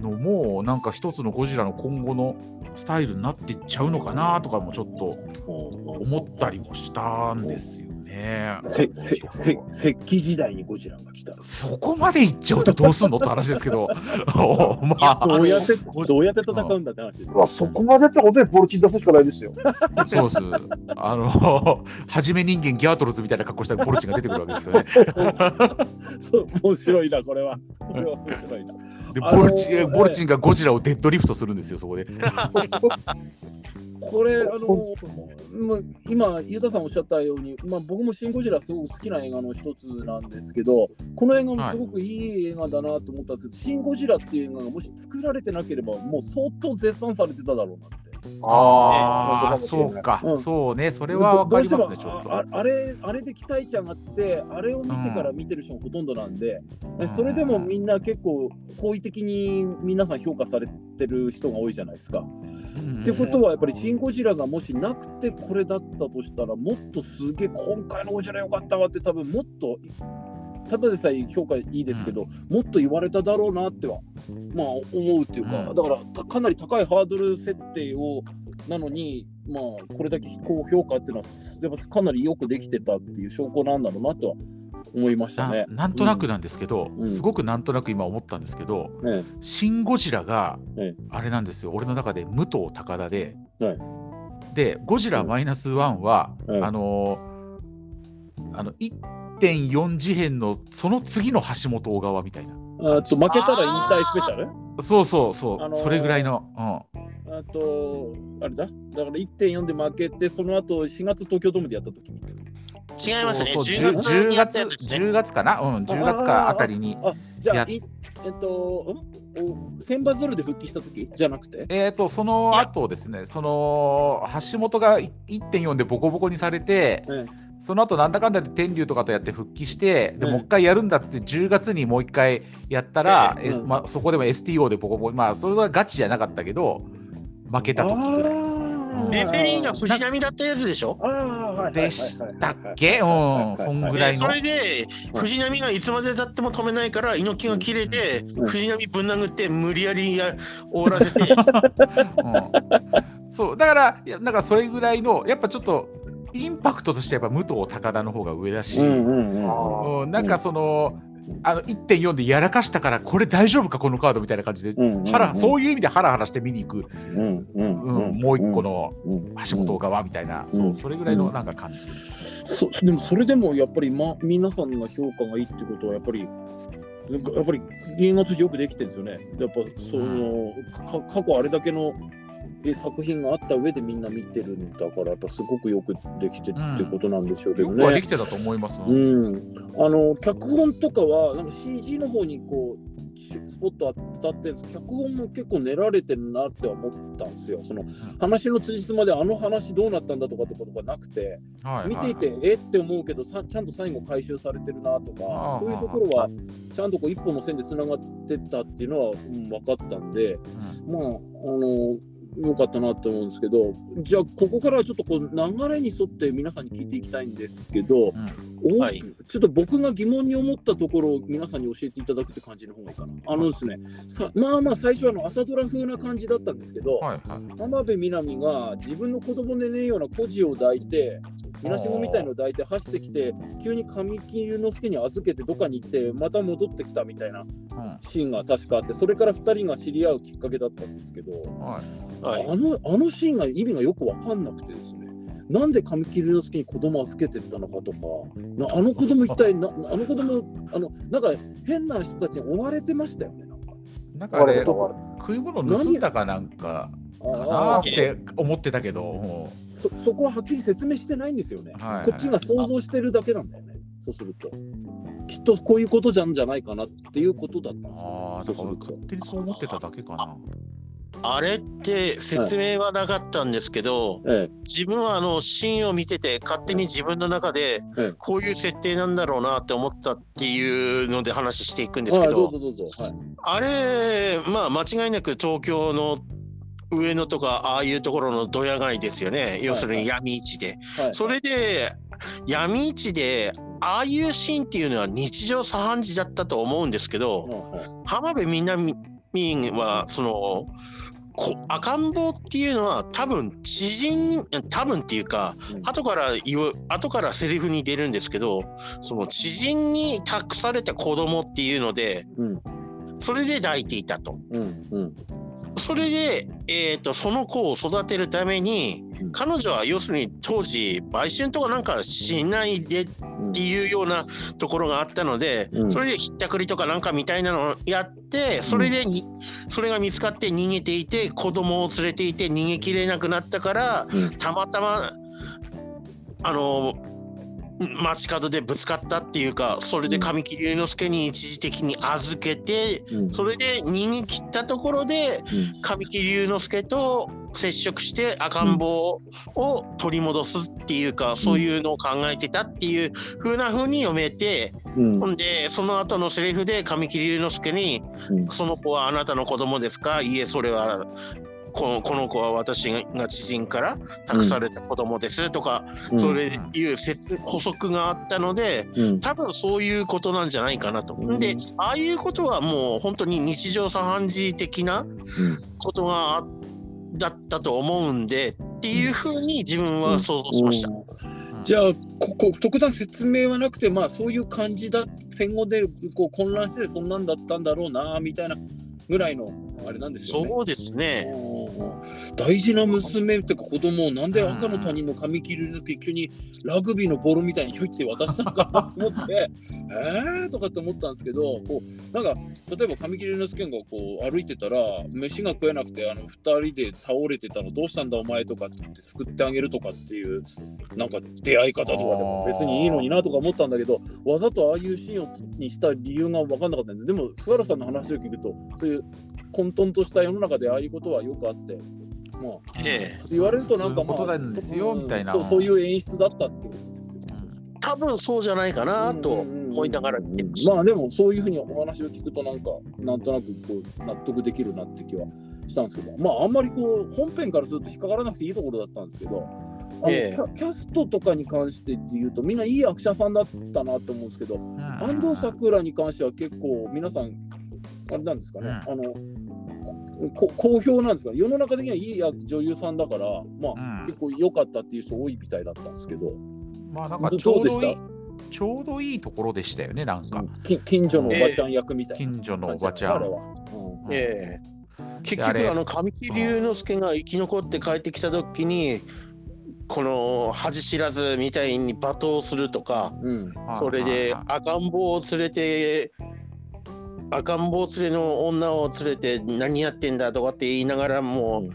のも、なんか一つのゴジラの今後のスタイルになっていっちゃうのかなとかもちょっと思ったりもしたんですよね。
せせせ石器時代にゴジラが来たら
そこまでいっちゃうとどうすんのって話ですけど、まあ、
どうやってどうやって戦うんだって話です
まあそこまでやったら本当にボルチン出すしかないですよ。
そうです。あの、はじめ人間ギャートルズみたいな格好したポルチンが出てくるわけですよね。
そう面白いなこれはこれは面白いな
で、
あのー
ボルチン、ボルチンがゴジラをデッドリフトするんですよ、そこで。
これあのまあ今ゆうたさんおっしゃったようにまあ僕もシンゴジラすごく好きな映画の一つなんですけどこの映画もすごくいい映画だなと思ったんですけど、シンゴジラっていう映画がもし作られてなければもう相当絶賛されてただろうなって
ああ、
ー
そうか、
うん
そうね、それはわかりますね、ち
どうして
ょっと。
もあれあれで期待値上がってあれを見てから見てる人がほとんどなんで、
うん
それでもみんな結構好意的に皆さん評価されてる人が多いじゃないですか。
うん
ってことはやっぱり「シン・ゴジラ」がもしなくてこれだったとしたらもっとすげえ今回のゴジラよかったわって多分もっとただでさえ評価いいですけど、もっと言われただろうなってはまあ思うっていうか、
うん。
だからたかなり高いハードル設定をなのにまあこれだけ高評価っていうのはやっぱかなりよくできてたっていう証拠なんだろうなとは思いましたね。
な。なんとなくなんですけど、
うん。
すごくなんとなく今思ったんですけど、
ね
シン・ゴジラが
ええ、
あれなんですよ、俺の中で武藤高田で、
はい。
で、ゴジラマイナスワンは、
ええ。
あのーあの1.4次元のその次の橋本小川みたいな。
あと負けたら引退スペシャル？
そうそうそう、
あのー
それぐらいの。うん
ああと、あれだ、だから1.4で負けて、その後4月東京ドームでやった時みたいな。
違いますね。
そう
10月
10
にやった
月
やつですね。
10月かな？うん、10月かあたりに。
あ、じゃ
や
あ、いえっと、選抜ゾルで復帰した時じゃなくて？
えー、とその後ですね、その橋本が1.4でボコボコにされて、
え
その後なんだかんだで天竜とかとやって復帰して、で
うん。
もう一回やるんだっつって、10月にもう一回やったら、え
えうん。
まあ、そこでも STO でボコボコ、まあ、それはガチじゃなかったけど、負けた時ぐらい。
あ
レフェリーが藤波だったやつでしょ？
でしたっけ？うん、そんぐらいの。
でそれで藤波がいつまでたっても止めないから猪木が切れて
うん。
藤波ぶん殴って無理やりや終わらせて。
うん。そう。だから、なんかそれぐらいの、やっぱちょっと、インパクトとしてやっぱ武藤、高田の方が上だし、
うんうん
なんかその、あの1.4でやらかしたから、これ大丈夫か、このカードみたいな感じで、ハラそういう意味でハラハラして見に行く、
うんうん
うんもう一個の
うん
橋本側みたいな、
うん。
そうそれぐらいのなんか感じ。
そでもそれでもやっぱり、ま、皆さんの評価がいいってことはやっぱりなんかやっぱり映画としてよくできてるんですよね。やっぱその、か過去あれだけのえ作品があった上でみんな見てるんだからやっぱすごくよくできてるってことなんでしょうけどね
よくはでき。てたと思います。
うん、あの脚本とかはなんか CG の方にこうしスポット当たって脚本も結構練られてるなって思ったんですよ。その話の辻褄であの話どうなったんだとかってことがなくて、
はい
見ていてえって思うけどさちゃんと最後回収されてるなと
あ
か
あ
そういうところはちゃんとこう一本の線でつながってったっていうのは、うん、分かったんで、まああのよかったなって思うんですけどじゃあここからはちょっとこう流れに沿って皆さんに聞いていきたいんですけど、お
はい。
ちょっと僕が疑問に思ったところを皆さんに教えていただくって感じの方がいいかな。あのですねさまあまあ最初はあの朝ドラ風な感じだったんですけど、
はいはい。
浜辺美波が自分の子供でねえような孤児を抱いて、みなしごみたいのを抱いて走ってきて、急に神木隆之介に預けてどっかに行って、また戻ってきたみたいな
うん。
シーンが確かあって、それから2人が知り合うきっかけだったんですけど、
はい
はい
あのあのシーンが意味がよく分かんなくてですね。なんで神木隆之介に子供を預けてったのかとか、なあの子供一体な、あの子供あのなんか変な人たちに追われてましたよね、なんか。
なんかあれ食い物盗んだかなんかかなって思ってたけど、
そそこははっきり説明してないんですよね。
はい
こっちが想像してるだけなんだよね。そうすると。きっとこういうことじゃんじゃないかなっていうことだったんです
あ
よ、
あ、
ね。
だから俺勝手にそう思ってただけかな。
あれって説明はなかったんですけど、
え
自分はあのシーンを見てて勝手に自分の中で
ええ。
こういう設定なんだろうなって思ったっていうので話していくん
え
ですけど。あれまあ間違いなく東京の上野とかああいうところのドヤ街ですよね。要するに闇市で。
はい、
それで闇市でああいうシーンっていうのは日常茶飯事だったと思うんですけど、
はい。
浜辺美波はそのこ赤ん坊っていうのは多分知人に多分っていうか
うん。
後から言う後からセリフに出るんですけどその知人に託された子供っていうので
うん。
それで抱いていたと。
うんうん。
それで、えー、とその子を育てるために
うん
彼女は要するに当時売春とかなんかしないでっていうようなところがあったので、
うん。
それでひったくりとかなんかみたいなのをやってそれでに、それが見つかって逃げていて子供を連れていて逃げきれなくなったから
うん。
たまたまあの街角でぶつかったっていうかそれで神木隆之介に一時的に預けて
うん。
それで逃げ切ったところで神木隆之介と接触して赤ん坊を取り戻すっていうか、そういうのを考えてたっていう風な風に読めて、
うん。
ほんでその後のセリフで神木隆之介に
うん「
その子はあなたの子供ですか?」「いえそれはこのこの子は私が知人から託された子供です」とか、
うん
それいう説補足があったので
うん
多分そういうことなんじゃないかなと。
うん
でああいうことはもう本当に日常茶飯事的なことがあだったと思うんでっていうふうに自分は想像しました。
うんじゃあここ特段説明はなくてまあそういう感じだ戦後でこう混乱してそんなんだったんだろうなみたいなぐらいのあれなんですよね。
そうですね。
うん大事な娘っていうか子供をなんで赤の他人の髪切りの時急にラグビーのボールみたいにひょいって渡したのかなと思って えーとかって思ったんですけどこうなんか例えば髪切りの之助がこう歩いてたら飯が食えなくてあの2人で倒れてたのどうしたんだお前とかって言って救ってあげるとかっていうなんか出会い方とかでも別にいいのになとか思ったんだけどわざとああいうシーンをにした理由が分かんなかったんででも菅原さんの話を聞くとそういう混沌とした世の中でああいうことはよくあって。まあ、
ええ。
言われるとなんか、まあ、
そういうことなんですよ
うん。
みたいな。
そうそういう演出だったってことですよ。
多分そうじゃないかなと思いながら見てました。
まあでもそういうふうにお話を聞くとなんかなんとなくこう納得できるなって気はしたんですけどまああんまりこう本編からすると引っかからなくていいところだったんですけどあの、
ええ。
キャキャストとかに関してっていうとみんないい役者さんだったなと思うんですけど安藤サクラに関しては結構皆さんあれなんですかね、あのこ好評なんですか？世の中的にはいい女優さんだからまあ、
うん。
結構良かったっていう人多いみたいだったんですけど、
まあなんか
ど
ちょう
ど
いいちょうどいいところでしたよね、なんか。
き近所のおばちゃん役みたいな。
近所のおばちゃん。
あれは。うん。
ええ。結
あれ
局あの神木隆之介が生き残って帰ってきた時にこの恥知らずみたいに罵倒するとか
うん。
それで赤ん坊を連れて赤ん坊連れの女を連れて何やってんだとかって言いながらも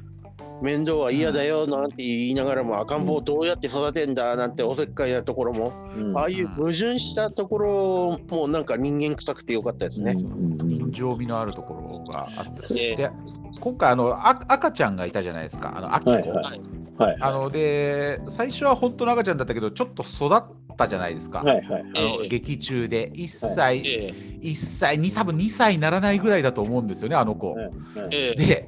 面倒は嫌だよなんて言いながらも赤ん坊をどうやって育てんだなんておせっかいなところも
うん
ああいう矛盾したところもなんか人間臭くてよかったですね。
人情味のあるところがあって。今回あのあ、赤ちゃんがいたじゃないですか、あの秋子。
はいはいはい
あので最初は本当の赤ちゃんだったけど、ちょっと育ったじゃないですか、
はいはい
あの
ええ。
劇中で。1歳、
え
1歳、2、多分2歳にならないぐらいだと思うんですよね、あの子。
はい
で、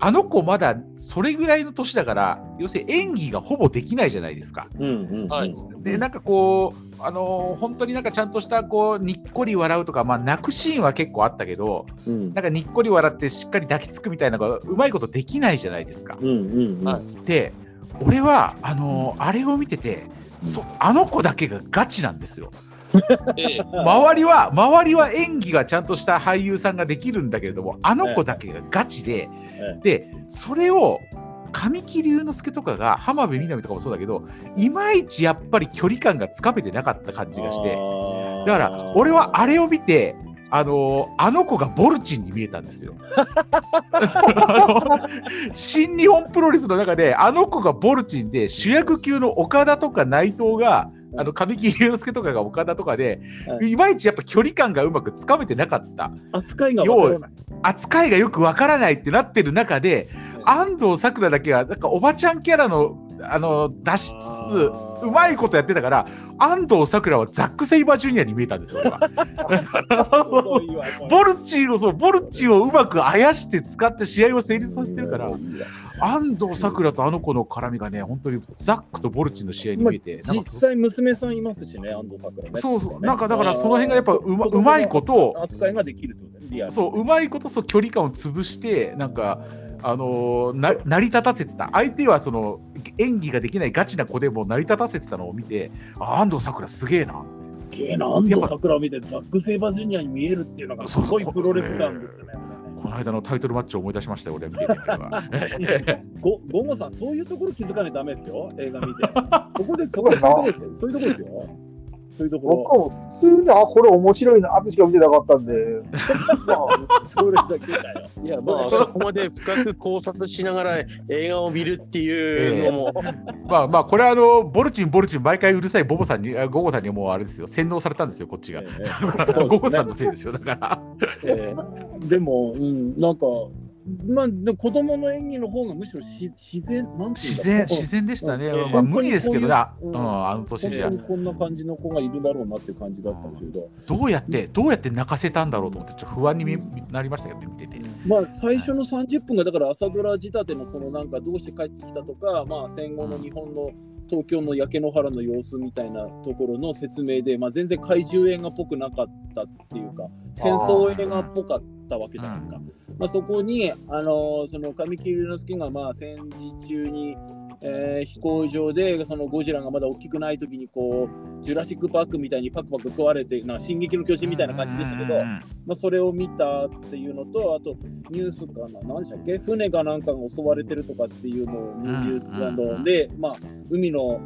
あの子まだそれぐらいの年だから、要するに演技がほぼできないじゃないですか。
うんうん。
はい。
で、なんかこう、あの本当になんかちゃんとしたこうにっこり笑うとか、まあ、泣くシーンは結構あったけど、
うん。
なんかにっこり笑ってしっかり抱きつくみたいなのがうまいことできないじゃないですか。
うんうんうん。
はい。
で、俺はあのあれを見てて、そあの子だけがガチなんですよ。
ええ。
周りは周りは演技がちゃんとした俳優さんができるんだけれども、あの子だけがガチで、
え
で、それを神木隆之介とかが浜辺美波とかもそうだけど、いまいちやっぱり距離感がつかめてなかった感じがして、だから俺はあれを見て、あのあの子がボルチンに見えたんですよ。新日本プロレスの中で、あの子がボルチンで、主役級の岡田とか内藤が、あの神木隆之介とかが岡田とかで、
はい
まいちやっぱ距離感がうまくつかめてなかった。
扱いが。
扱いがよくわからないってなってる中で、安藤サクラだけは、なんかおばちゃんキャラのあの出しつつ、うまいことやってたから、安藤サクラはザック・セイバージュニアに見えたんですよ、俺は。ボルチンをそう、ボルチンをうまくあやして使って試合を成立させてるから、安藤サクラとあの子の絡みがね、本当にザックとボルチンの試合に
まあ
見えて、
実際娘さんいますしね、安藤サクラね。
そうそう。なんかだからその辺がやっぱうまうまいことを
扱いができるってこと。
そう、うまいことそう距離感を潰して、なんか、あのーな成り立たせてた、相手はその演技ができないガチな子でも成り立たせてたのを見て、あ安藤サクラすげえな。
すげえな、安藤サクラを見てザック・セイバージュニアに見えるっていうのがすごいプロレスなんですね。
この間のタイトルマッチを思い出しましたよ、俺は見てて。
ごゴさん、そういうところ気づかないとダメですよ、映画見て。そこです、そこです、そういうとこですよ。そういうとこですよ。そういうとこ
僕も普通に、あ、これ面白いな、あとしか見てなかったんで、まあ、
ろ。それだけだよ。
いやまあそこまで深く考察しながら映画を見るっていうのも、
まあまあ、これはあのボルチン、ボルチン、毎回うるさいボボさんに、あゴゴさんにもうあれですよ、洗脳されたんですよ、こっちが。
ええ
ゴゴさんのせいですよ、だから。
ええ
でも、うん、なんか、まあ、子供の演技の方がむしろし自然、なんていう
自然、自然でしたね。
うん。
まあ、無理ですけど。ね、あ
う
うんん、あの年じゃ。
こんな感じの子がいるだろうなっていう感じだったんですけど、
どうやって、どうやって泣かせたんだろうと思って、ちょっと不安に見なりましたけどね、見てて。
まあ、最初の30分がだから朝ドラ仕立てのそのなんかどうして帰ってきたとか、まあ、戦後の日本の東京の焼け野原の様子みたいなところの説明で、まあ、全然怪獣映画っぽくなかったっていうか戦争映画っぽかったわけじゃないですか。まあ、そこに、あのその神木隆之介がまあ戦時中に、えー飛行場でそのゴジラがまだ大きくない時にこうジュラシック・パークみたいにパクパク食われてな進撃の巨人みたいな感じでしたけど、まあ、それを見たっていうのとあとニュースかな何でしたっけ？船がなんかが襲われてるとかっていうのをニュースなので、まあ、海の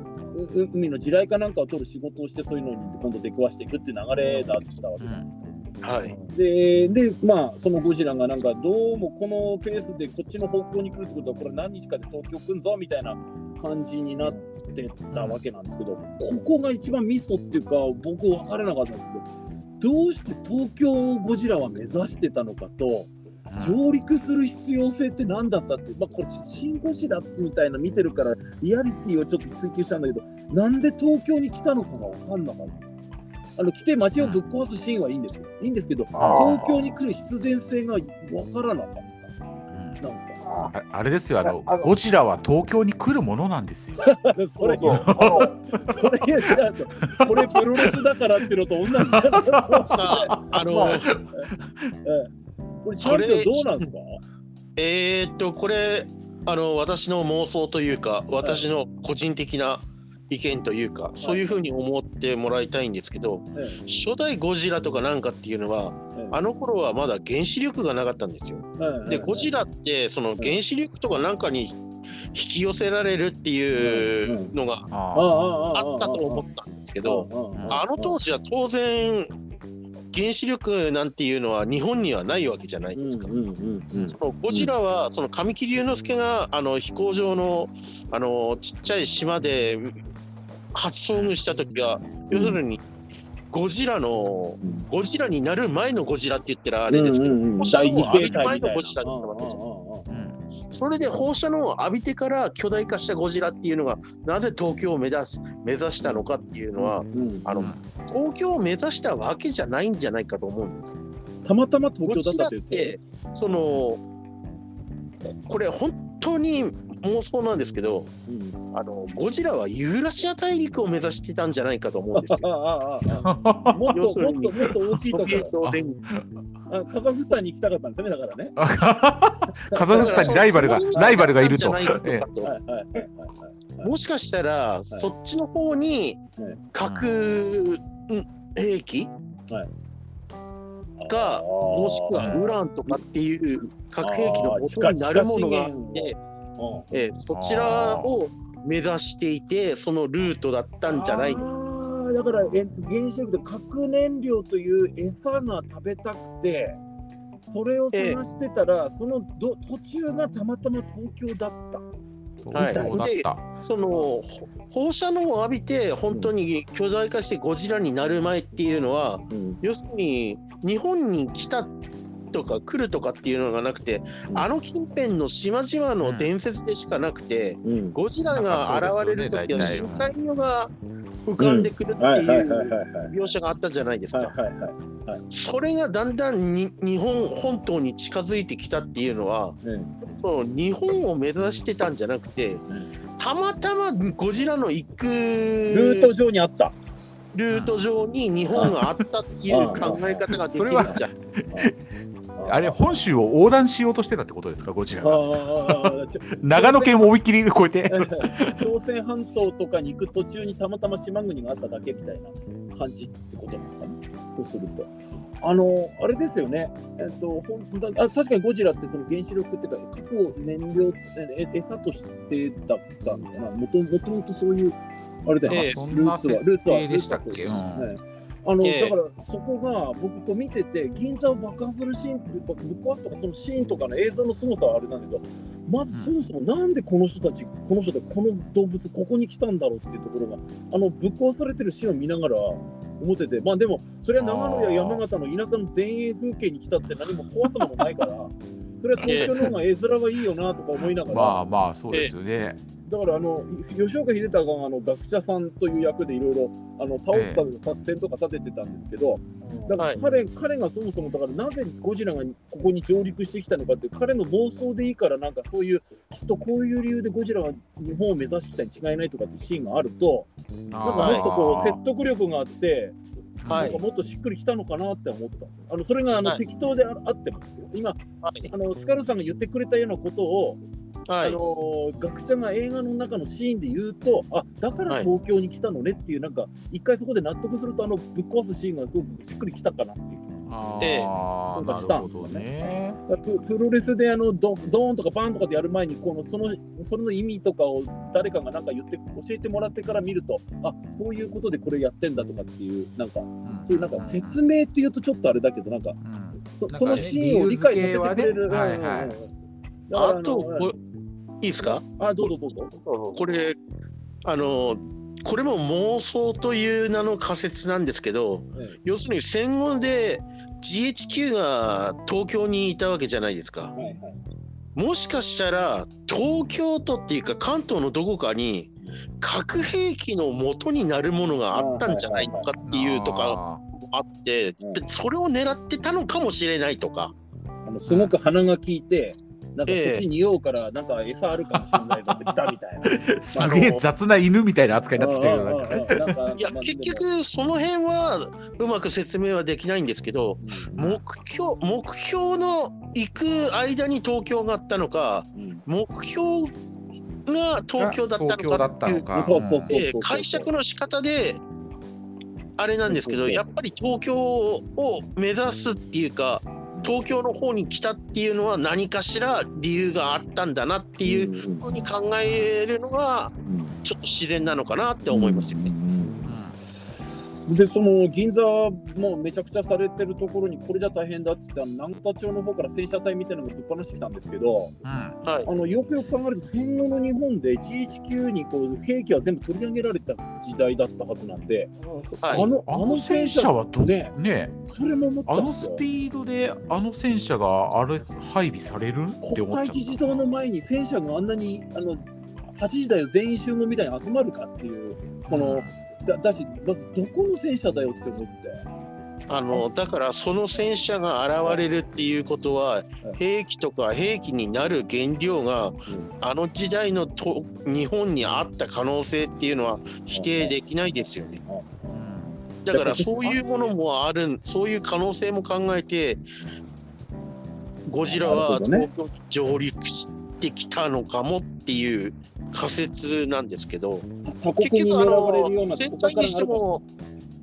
海の地雷かなんかを取る仕事をしてそういうのに今度出くわしていくっていう流れだったわけなんですけど。
はい。
で、で、まあ、そのゴジラがなんか、どうもこのペースでこっちの方向に来るってことは、これ何日かで東京来んぞみたいな感じになってたわけなんですけど、ここが一番ミソっていうか、僕分からなかったんですけど、どうして東京ゴジラは目指してたのかと、上陸する必要性って何だったって、まあ、これ、シン・ゴジラみたいな見てるから、リアリティをちょっと追求したんだけど、なんで東京に来たのかが分かんなかった。あの来て街をぶっ壊すシーンはいいんですよ。いいんですけど、東京に来る必然性が分からなかったんですよ。なんか。
あ
れですよあの
ああの。
ゴジラは東京に来るものなんですよ。
それ、
そうそう。
それ言っちゃうと、これプロレスだからっていうのと同じ
さあ、あの、
これ、チャンピオンどうなんですか？
えーっと、これ、あの、私の妄想というか、私の個人的な意見というか、そういうふうに思ってもらいたいんですけど、
え
初代ゴジラとかなんかっていうのは、
ええ。
あの頃はまだ原子力がなかったんですよ。
え
で、ゴジラって、その原子力とかなんかに引き寄せられるっていうのが
あ
ったと思ったんですけど、
あ
あの当時は当然、原子力なんていうのは日本にはないわけじゃないですか。そのゴジラは、その神木隆之介があの飛行場のあのちっちゃい島で初遭遇した時は、要するにゴジラの、ゴジラになる前のゴジラって言ったらあれですけど、
うんうんうん。
放射
第二
能を浴び
形態みたいな。
る前のゴジラだったわけですよ。
うん
それで放射能を浴びてから巨大化したゴジラっていうのが、なぜ東京を目指す目指したのかっていうのは、
うん
あの東京を目指したわけじゃないんじゃないかと思うんですよ。
たまたま東京だったって、
その、これ本当に妄想なんですけど、
うん。
あのゴジラはユーラシア大陸を目指してたんじゃないかと思うんです
あ
よ。
ああああ。もっともっともっと大きいとこカザフスタンに行きたかったんですねだからね。
カザフスタンにライバルがライバルがいると。
もしかしたら、そっちの方に
はい
核ん。兵器が、もしくはウランとかっていう核兵器の元になるものがあって、えーそちらを目指していて、そのルートだったんじゃない。の
あーだからえ原子力で核燃料という餌が食べたくてそれを探してたら、そのど途中がたまたま東京だった。
はい。
そうだった。
そのほ放射能を浴びて本当に巨大化してゴジラになる前っていうのは、要するに日本に来たとか来るとかっていうのがなくて、
うん
あの近辺の島々の伝説でしかなくて、
うん
ゴジラが現れる時は深海魚が浮かんでくるって
はいう。
描写があったじゃないですか。それがだんだんに日本本島に近づいてきたっていうのは、
うん
その日本を目指してたんじゃなくて、たまたまゴジラの行く
ルート上にあった。
ルート上に日本があったっていう考え方ができるんじゃん。
あれ、本州を横断しようとしてたってことですか、ゴジラ。長野県を思いっきり越えて。
朝鮮半島とかに行く途中にたまたま島国があっただけみたいな感じってことなのかな、そうすると。あの、あれですよね、えっと、ほんだあ確かにゴジラってその原子力っていうか、核を燃料、え餌としてだったのかな、もともとそういう、あれだよね、
ええ
そんな
ルーツは、ルーツは、
でしたっけ？
う
うん
ですね。あの、
ええ。
だからそこが僕こう見てて銀座を爆破するシーンぶっ壊すとかそのシーンとかの映像の凄さはあれなんだけどまずそもそもなんでこの人たちこの人でこの動物ここに来たんだろうっていうところがあのぶっ壊されてるシーンを見ながら思っててまあでもそれは長野や山形の田舎の田園風景に来たって何も壊すものないからそれは東京の方が絵面がいいよなとか思いながら、
まあまあ、そうですよね。
だからあの吉岡秀隆があの学者さんという役でいろいろあの倒すための作戦とか立ててたんですけど、だから
はい。
彼,、彼がそもそもだからなぜゴジラがここに上陸してきたのかって彼の妄想でいいからなんかそういうきっとこういう理由でゴジラが日本を目指してきたに違いないとかってシーンがあるとなんかもっとこう説得力があって、
はい。
なんかもっとしっくりきたのかなって思ったんですよ。あのそれがあの、
はい。
適当でああってもですよ。今
はい。
あのスカルさんが言ってくれたようなことを
はい。
あのー学者が映画の中のシーンで言うと、あだから東京に来たのねっていう、なんか、一回そこで納得すると、あのぶっ壊すシーンがすごくしっくりきたかなっていう。
あ
ええ
あ、なるほどね。
ププロレスであのドドーンとかバーンとかでやる前にこのそのそれの意味とかを誰かがなんか言って教えてもらってから見るとあそういうことでこれやってんだとかっていうなんかそういうなんか説明っていうとちょっとあれだけどなんか
うん
そ
なんかね
そのシーンを理解させてくれる。
はいはい
あと、いいですか？
あどうぞどうぞ。
これ、あの、これも妄想という名の仮説なんですけど、
え
要するに戦後で GHQ が東京にいたわけじゃないですか。
はいはい
もしかしたら東京都っていうか関東のどこかに核兵器の元になるものがあったんじゃないのかっていうとかあって、それを狙ってたのかもしれないとか。
あのすごく鼻が効いて、なんかこ
え。え
っちに匂うからなんか餌あるかもしれないぞって来たみたいな。
すげえ雑な犬みたいな扱いになってきたけど、な
いや
まあ
結局その辺はうまく説明はできないんですけど
でも
目標目標の行く間に東京があったのか
うん。うん
目標が東京だったのかっていう
うそうそう
ええ解釈の仕方であれなんですけどやっぱり東京を目指すっていうか東京の方に来たっていうのは何かしら理由があったんだなっていうふうに考えるのがちょっと自然なのかなって思いますよね。
うん
でその銀座もめちゃくちゃされてるところにこれじゃ大変だっつってあの南方町の方から戦車隊みたいなのがぶっ放してきたんですけど
うん。
はい。
あのよくよく考えると戦後の日本で GHQ にこう兵器は全部取り上げられた時代だったはずなんで、
はい。
あの
あの戦車はど
ね
ね
それも思った
あの。スピードであの戦車があれ配備される？って
国
思っちゃった。
会議事堂の前に戦車があんなにあの8時台を全員集合みたいに集まるかっていうこのだだしまずどこの戦車だよって思って。
あのだからその戦車が現れるっていうことは兵器とか兵器になる原料があの時代のと日本にあった可能性っていうのは否定できないですよね。
うん
だからそういうものもあるそういう可能性も考えてゴジラは東京に上陸してきたのかもっていう仮説なんですけど結局あの
な
戦艦にしても、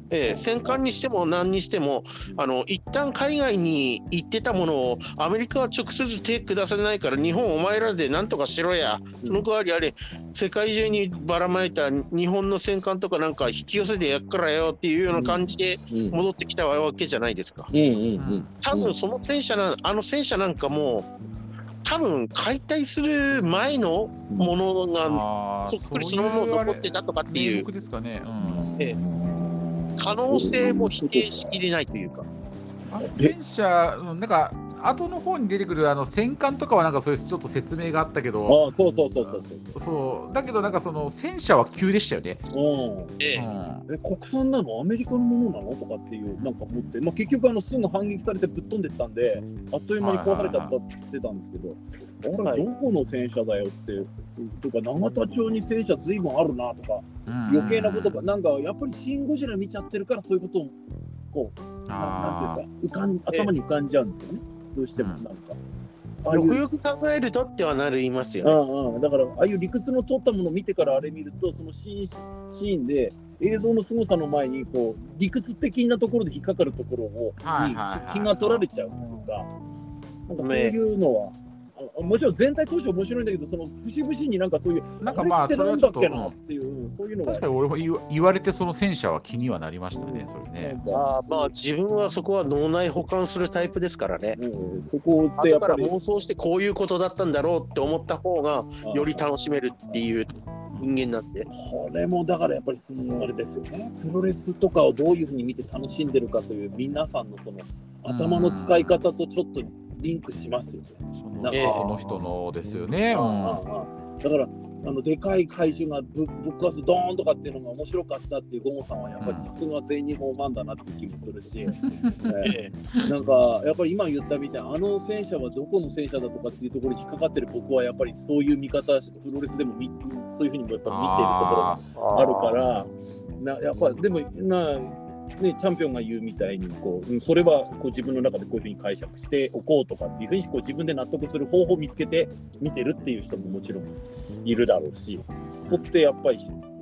ええ戦艦にしても何にしてもあの一旦海外に行ってたものをアメリカは直接手下さないから日本お前らでなんとかしろや。その代わりあれ世界中にばらまいた日本の戦艦とかなんか引き寄せてやっからよっていうような感じで
うん。
戻ってきたわけじゃないですか。
うんうんうん。
多分その戦車なあの戦車なんかも多分解体する前のものがそっくりそのまま残ってたとかっていう。可能性も否定しきれないというか。
戦車、うんなんか、後の方に出てくるあの戦艦とかは、なんかそういうちょっと説明があったけど、
ああそうそうそうそうそう。
そう。だけど、なんかその戦車は急でしたよね。
うん。
ええ
え国産なの？アメリカのものなの？とかっていうなんか思って、まあ、結局あのすぐ反撃されてぶっ飛んでったんであっという間に壊されちゃったって言ってたんですけど、あれどこの戦車だよってとか永田町に戦車ずいぶんあるなとか余計なことがなんかやっぱり「シン・ゴジラ」見ちゃってるからそういうことをこうななんていうんですか？浮かん頭に浮かんじゃうんですよねどうしてもなんか。
よくよく考えるとってはなりますよね。
うんうん、だからああいう理屈の取ったものを見てからあれ見るとそのシーンシーンで映像の凄さの前にこう理屈的なところで引っかかるところを、に
はいはいはい
気が取られちゃうっていうかなんかそういうのは、あもちろん全体通して面白いんだけどその節々になんかそういう
なんかまあ
あれってなんだっけなっていう、そういうのが
確かに俺も言わ言われて、その戦車は気にはなりましたね、それね。
あまあ自分はそこは脳内保管するタイプですからね。
うん、そこってや
後から
っぱり
妄想してこういうことだったんだろうって思った方がより楽しめるっていう人間なんで。
これもだからやっぱりそのあれですよねプロレスとかをどういうふうに見て楽しんでるかという皆さんのその頭の使い方とちょっとリンクしますよ。ね。
その
なんか。
その人のですよね。
だからあのでかい怪獣がぶぶっ壊すドーンとかっていうのが面白かったっていうゴモさんはやっぱりさすが全日本マンだなって気もするし、え
え。
えなんかやっぱり今言ったみたいにあの戦車はどこの戦車だとかっていうところに引っかかってる僕はやっぱりそういう見方プロレスでもみそういうふうにもやっぱ見てるところが
あ
あるからなやっぱでもなね、チャンピオンが言うみたいにこう、うんそれはこう自分の中でこういうふうに解釈しておこうとかっていうふうにこう自分で納得する方法を見つけて見てるっていう人ももちろんいるだろうし、そこってやっぱり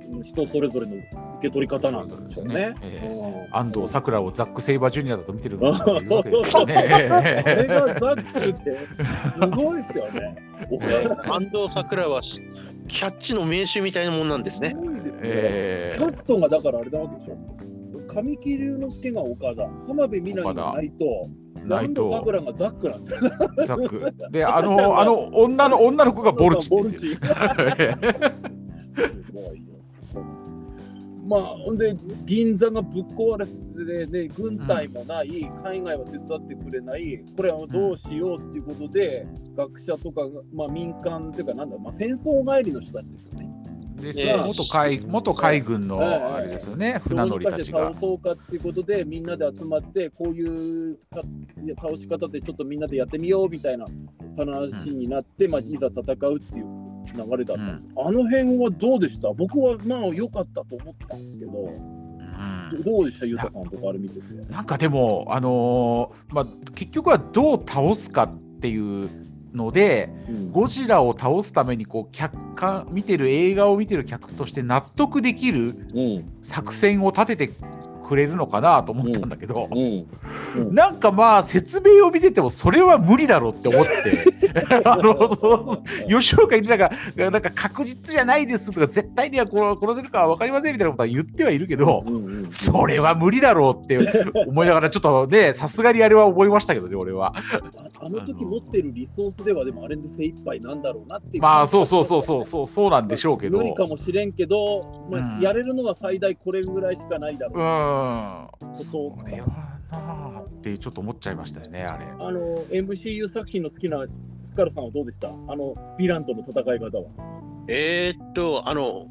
うん人それぞれの受け取り方なんですよね。
ええ
うん
安藤サクラをザック・セイバージュニアだと見てるのかっていうわけですよね。
あれがザックですごいですよね。お
安藤サクラはしキャッチの名手みたいなもんなんですね。
すごいですね。
え
キャストがだからあれなわけでしょ。神木隆之介が岡田、浜辺美波が内藤、
ー、ナイ
南藤
ト、
桜がザックなんですよ。
ザック。で、あの、あの、女の、女の子がボルチ。
ボルチ ンすごいよ、すごい。まあ、ほんで、銀座がぶっ壊れて、ね、軍隊もない、海外は手伝ってくれない、これはどうしようっていうことで、学者とか、まあ、民間っていうか、なんだ、まあ、戦争帰りの人たちですよね。
で元海元海軍のあれですよね、船乗りたちが。
倒。そうかっていうことで、みんなで集まって、こういうかいや倒し方でちょっとみんなでやってみようみたいな話になって、まあ、いざ戦うっていう流れだったんです。あの辺はどうでした？僕はまあ良かったと思ったんですけど、
うん。
どどうでした、ゆうたさんとかあれ見てて。
なんかでも、あのーまあ、結局はどう倒すかっていうので、
うん。
ゴジラを倒すためにこう客観見てる映画を見てる客として納得できる
うん。
作戦を立ててくれるのかなと思ったんだけど、
うん
なんかまあ説明を見ててもそれは無理だろうって思って あの吉岡里奈がなんか確実じゃないですとか絶対には殺せるかは分かりませんみたいなことは言ってはいるけど、
うんうん
それは無理だろうって思いながらちょっとねさすがにあれは思いましたけどね俺は。
ああの時持ってるリソースでは、でもあれで精一杯なんだろうなっていう。
まあそうそうそうそうそうそうなんでしょうけど。
無理かもしれんけど、まあ
うん
やれるのは最大これぐらいしかないだろう
う
な。
ん。
こと
なあってちょっと思っちゃいましたよねあれ。
あの MCU 作品の好きなスカルさんはどうでした？あのヴィランとの戦い方は。
えーっと、あの、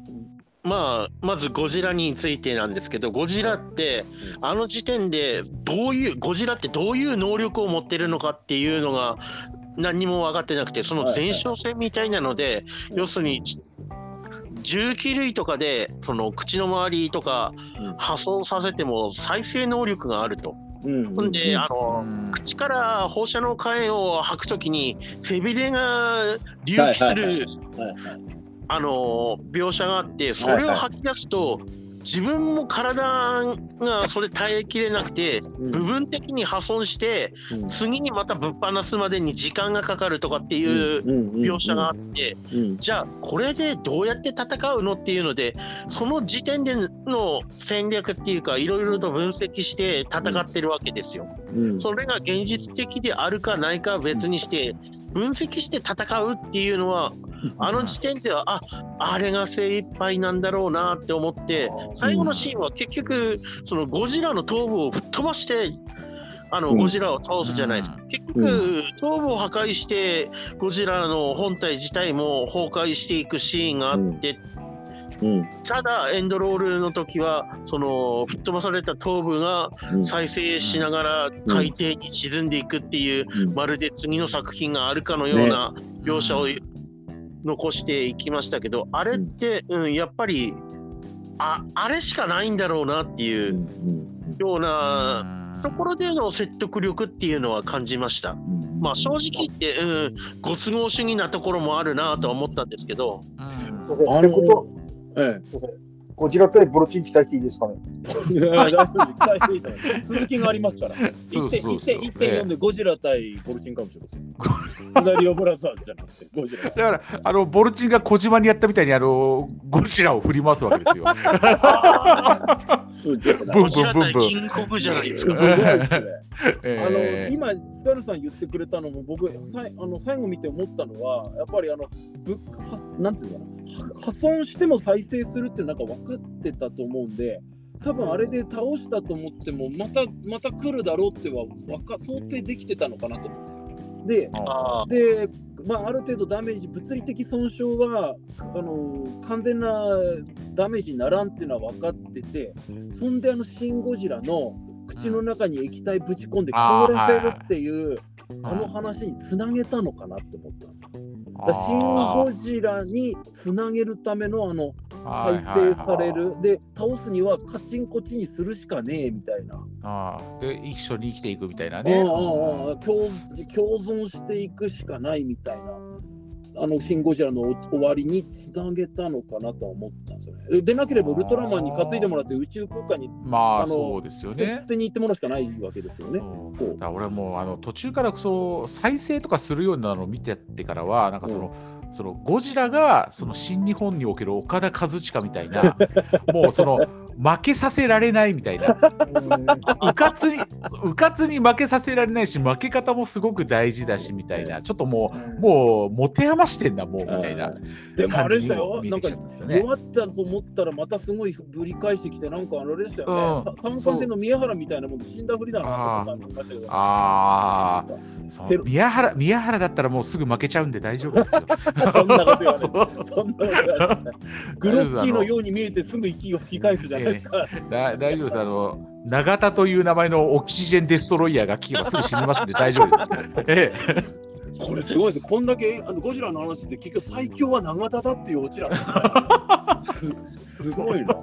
まあ、まずゴジラについてなんですけど、ゴジラって、あの時点でどういう、ゴジラってどういう能力を持ってるのかっていうのが何にも分かってなくて、その前哨戦みたいなので、
うん。
要するに、重機類とかで、その口の周りとか
うん。
破損させても再生能力があると。
うん。
ほんで、あ
う
の、
ん。
口から放射能火炎を吐くときに背びれが隆起する、
はいはいはい
あの描写があってそれを吐き出すと、自分も体がそれ耐えきれなくて
うん。
部分的に破損して
うん。
次にまたぶっ放すまでに時間がかかるとかっていう描写があって
うん。
じゃあこれでどうやって戦うのっていうのでその時点での戦略っていうかいろいろと分析して戦ってるわけですよ。
うん。
それが現実的であるかないかは別にして分析して戦うっていうのはあの時点ではああれが精一杯なんだろうなって思って最後のシーンは結局そのゴジラの頭部を吹っ飛ばしてあの
うん。
ゴジラを倒すじゃないです。か、結局頭部を破壊してゴジラの本体自体も崩壊していくシーンがあって、
うん。
ただエンドロールの時はその吹っ飛ばされた頭部が
うん。
再生しながら海底に沈んでいくっていう、
うん。
まるで次の作品があるかのような描写を残していきましたけど、あれって、うん、やっぱりああれしかないんだろうなっていううんようなところでの説得力っていうのは感じました。まあ正直言って、うん、ご都合主義なところもあるなとは思ったんですけど。
あの
ってこと、
え
すいません。ゴジラ対ボロチン期待していいですかね？
え、いや大丈夫期待していいと思います続きがありますから。
そうそうそう
1.4でゴジラ対ボルチンかもしれません。ザリオブラザーズじゃなくて、ゴジラ。
だからあのボルチンが小島にやったみたいにあのゴジラを振り回すわけですよ。ブン
ゴジラ対
ブンブン
キングコブじゃないです
すご
か。
いですね。あの
えー
今、スカルさん言ってくれたのも、僕、さいあの最後見て思ったのは、やっぱりあのぶはなんていうのかな、は破損しても再生するってなんか分かってたと思うんで、多分あれで倒したと思っても、またまた来るだろうってはわか想定できてたのかなと思うんですよ。で、
あ
で、まあ、ある程度ダメージ、物理的損傷はあの完全なダメージにならんっていうのは分かってて、そんであのシン・ゴジラの口の中に液体ぶち込んで凍らせるっていうあの話につなげたのかなって思ったんですよ。シン・ゴジラにつなげるためのあの再生される、で倒すにはカチンコチンにするしかねえみたいな、
あーで一緒に生きていくみたいな
うん
ね。
共共存していくしかないみたいな。あのシン・ゴジラのお終わりにつなげたのかなとは思ったんですよね。でなければウルトラマンに担いでもらって宇宙空間に
まあそうですよね
捨。てに行ってもらうしかないわけですよね。
そうだ俺はもうあの途中からそう再生とかするようなのを見てやってからはなんかその、そのゴジラがその新日本における岡田和親みたいな もうその負けさせられないみたいな。うかつにうかつに負けさせられないし負け方もすごく大事だしみたいな。ちょっともうもう持て余してんだもうみたいな
でもあ
感じ
ですよ
も、見えて
なんか。弱ったと思ったらまたすごいぶり返してきて、なんかあれでしたよね、三冠戦の宮原みたいなもんで死んだふりだなと思いましたけど、
ああ、宮原宮原だったらもうすぐ負けちゃうんで大丈夫ですよ。
そんなこと言わ な。グロッキーのように見えてすぐ息を吹き返すじゃな
大丈夫です。あの、永田という名前のオキシジェンデストロイヤーが聞けばすぐ死にますんで大丈夫です。ええ
これすごいです。こんだけあのゴジラの話で結局最強は永田だっていうオチなんですごいな。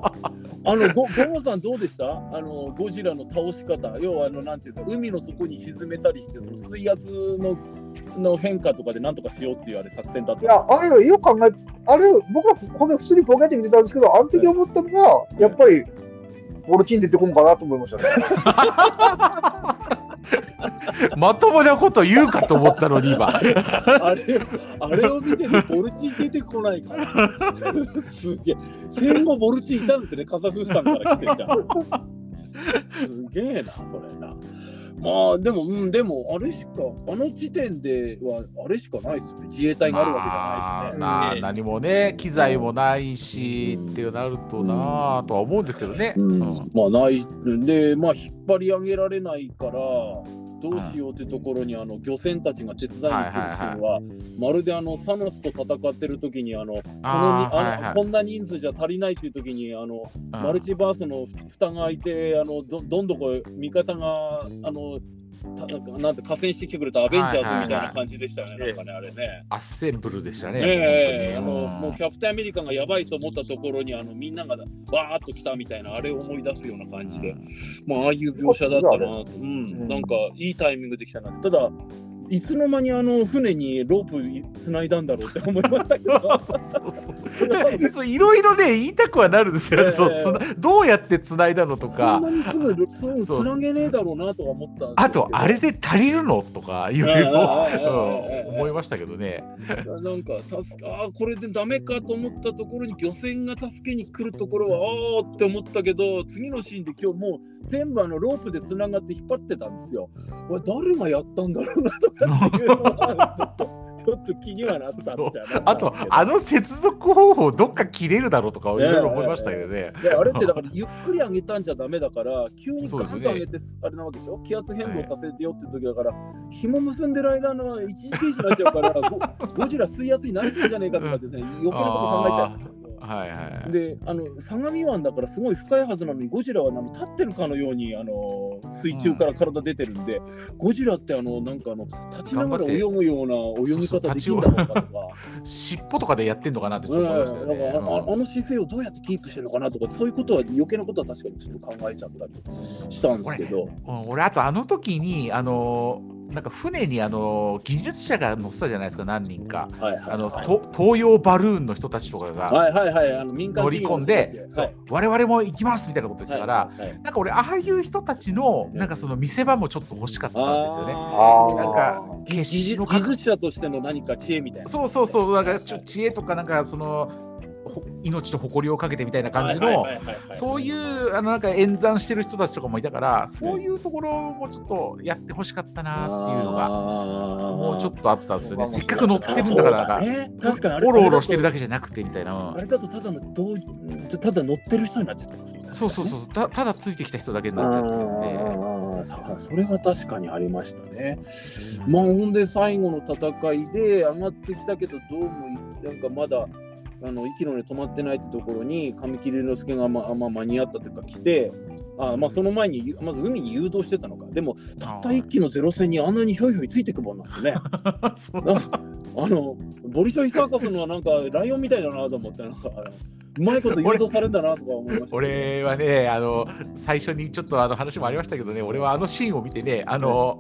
あのゴゴモさんどうでした？あのゴジラの倒し方。要はあのなんていうんですか？海の底に沈めたりしてその水圧のの変化とかでなんとかしようっていうあれ作戦だったん
いや
です、か？
あれよく考え、あれ、僕はこれ普通にポケット見てたんですけど、あの時思ったのが、やっぱり、ボルチン出てこんかなと思いましたね。
まともなこと言うかと思ったのに今。
あれあれを見ててボルチン出てこないから。すげえ。戦後ボルチンいたんですね、カザフスタンから来てじゃん。すげえな、それな。まあでも、うん、でも、あれしか、あの時点では、あれしかないですよね。自衛隊があるわけじゃないしね。
まあまあ何もね、機材もないし、
うん
ってなるとなあとは思うんですけどね。
うん
うん
まあないでまあ引っ張り上げられないからどうしようってところにあの漁船たちが手伝いに来るシーンはまるであのサノスと戦ってる時にあのこのに
あ
こんな人数じゃ足りないっていう時にあの
うん。
マルチバースの蓋が開いてあのどどんどこ味方があのたなんかなんて河川してきてくれたアベンジャーズみたいな感じでしたよね、
はいはい
なんかねあれね。
アッセンブルでしたね。
ねえあのもうキャプテンアメリカがやばいと思ったところにあのみんながわーっと来たみたいなあれを思い出すような感じで、まあああいう描写だったなと、うん、なんかいいタイミングできたな。ただいつの間にあの船にロープつないだんだろうって思いましたけど。
そうそうそう。そういろいろね、言いたくはなるんですよ、
ええ。
そうつなどうやってつないだのと
そん
か
な、にすぐつ
そう。
なげねえだろうなとか思った
あと、あれで足りるのとか、いろいろ。思いましたけどね。
なんか助けあーこれでダメかと思ったところに漁船が助けに来るところはあーって思ったけど次のシーンで今日もう全部あのロープでつながって引っ張ってたんですよ。これ誰がやったんだろうなとかっていう。のはちょっとちょっと気にはなったんじゃな
あと、あの接続方法、どっか切れるだろうとか、いろいろ思いましたけどね。
であれってだからゆっくり上げたんじゃダメだから急にガンと上げてあれなわけでしょ？気圧変動させてよって時だから、紐結んでる間の一時停止になっちゃうからゴゴジラ吸い圧になってんじゃねえかとかですね余計なこと考えちゃう。んですよ。
はいはい。
であの相模湾だからすごい深いはずなのにゴジラはあの立ってるかのようにあの水中から体出てるんで、ゴジラってあのなんかあの立ちながら泳ぐような泳ぎ方できるんだろうかとか。
尻尾とかでやってんのかなってちょ
うん
っと思いましたよね。うん
あの姿勢をどうやってキープしてるのかなとかそういうことは余計なことは確かにちょっと考えちゃったりしたんですけど、
うん俺、あとあの時に、あのーなんか船にあの技術者が乗ってたじゃないですか、何人か。
はいはい
あの、
はい
と東洋バルーンの人たちとかが。
はいはいはい。あの民間
乗り込んで、そう我々も行きますみたいなことしたから、
はいはい。はい
なんか俺、ああいう人たちの
うん。
なんかその見せ場もちょっと欲しかったんですよね。なんか
技
決死の
技術者としての何か知恵みたいな。
そうそうそう、なんかちょ知恵とか、なんかそのほ命と誇りをかけてみたいな感じの、そういうあのなんか演算してる人たちとかもいたから、そういうところもちょっとやってほしかったなっていうのが、も
も
うちょっとあったんですよね。せっかく乗ってるんだから、なんか
ね、確かにあれ
オロオロしてる
だ
だけじゃなくてみたいな。
あれだとただのどうただ乗ってる人になっちゃってますよね。
そうそうそう、たただついてきた人だけになっちゃってるんで。
それは確かにありましたね。まあほんで最後の戦いで上がってきたけどどうもいなんかまだあの息の根止まってないってところに神木隆之介がまあまあ間に合ったというか来て。あまあその前にまず海に誘導してたのか。でもたった一機のゼロ戦にあんなにひょいひょいついてくもんなんですね。あ のボリショイサーカスのはなんかライオンみたいだなと思ってなんかうまいこと誘導されたなとか思いました
俺はね、あの最初にちょっとあの話もありましたけどね、俺はあのシーンを見てね、あの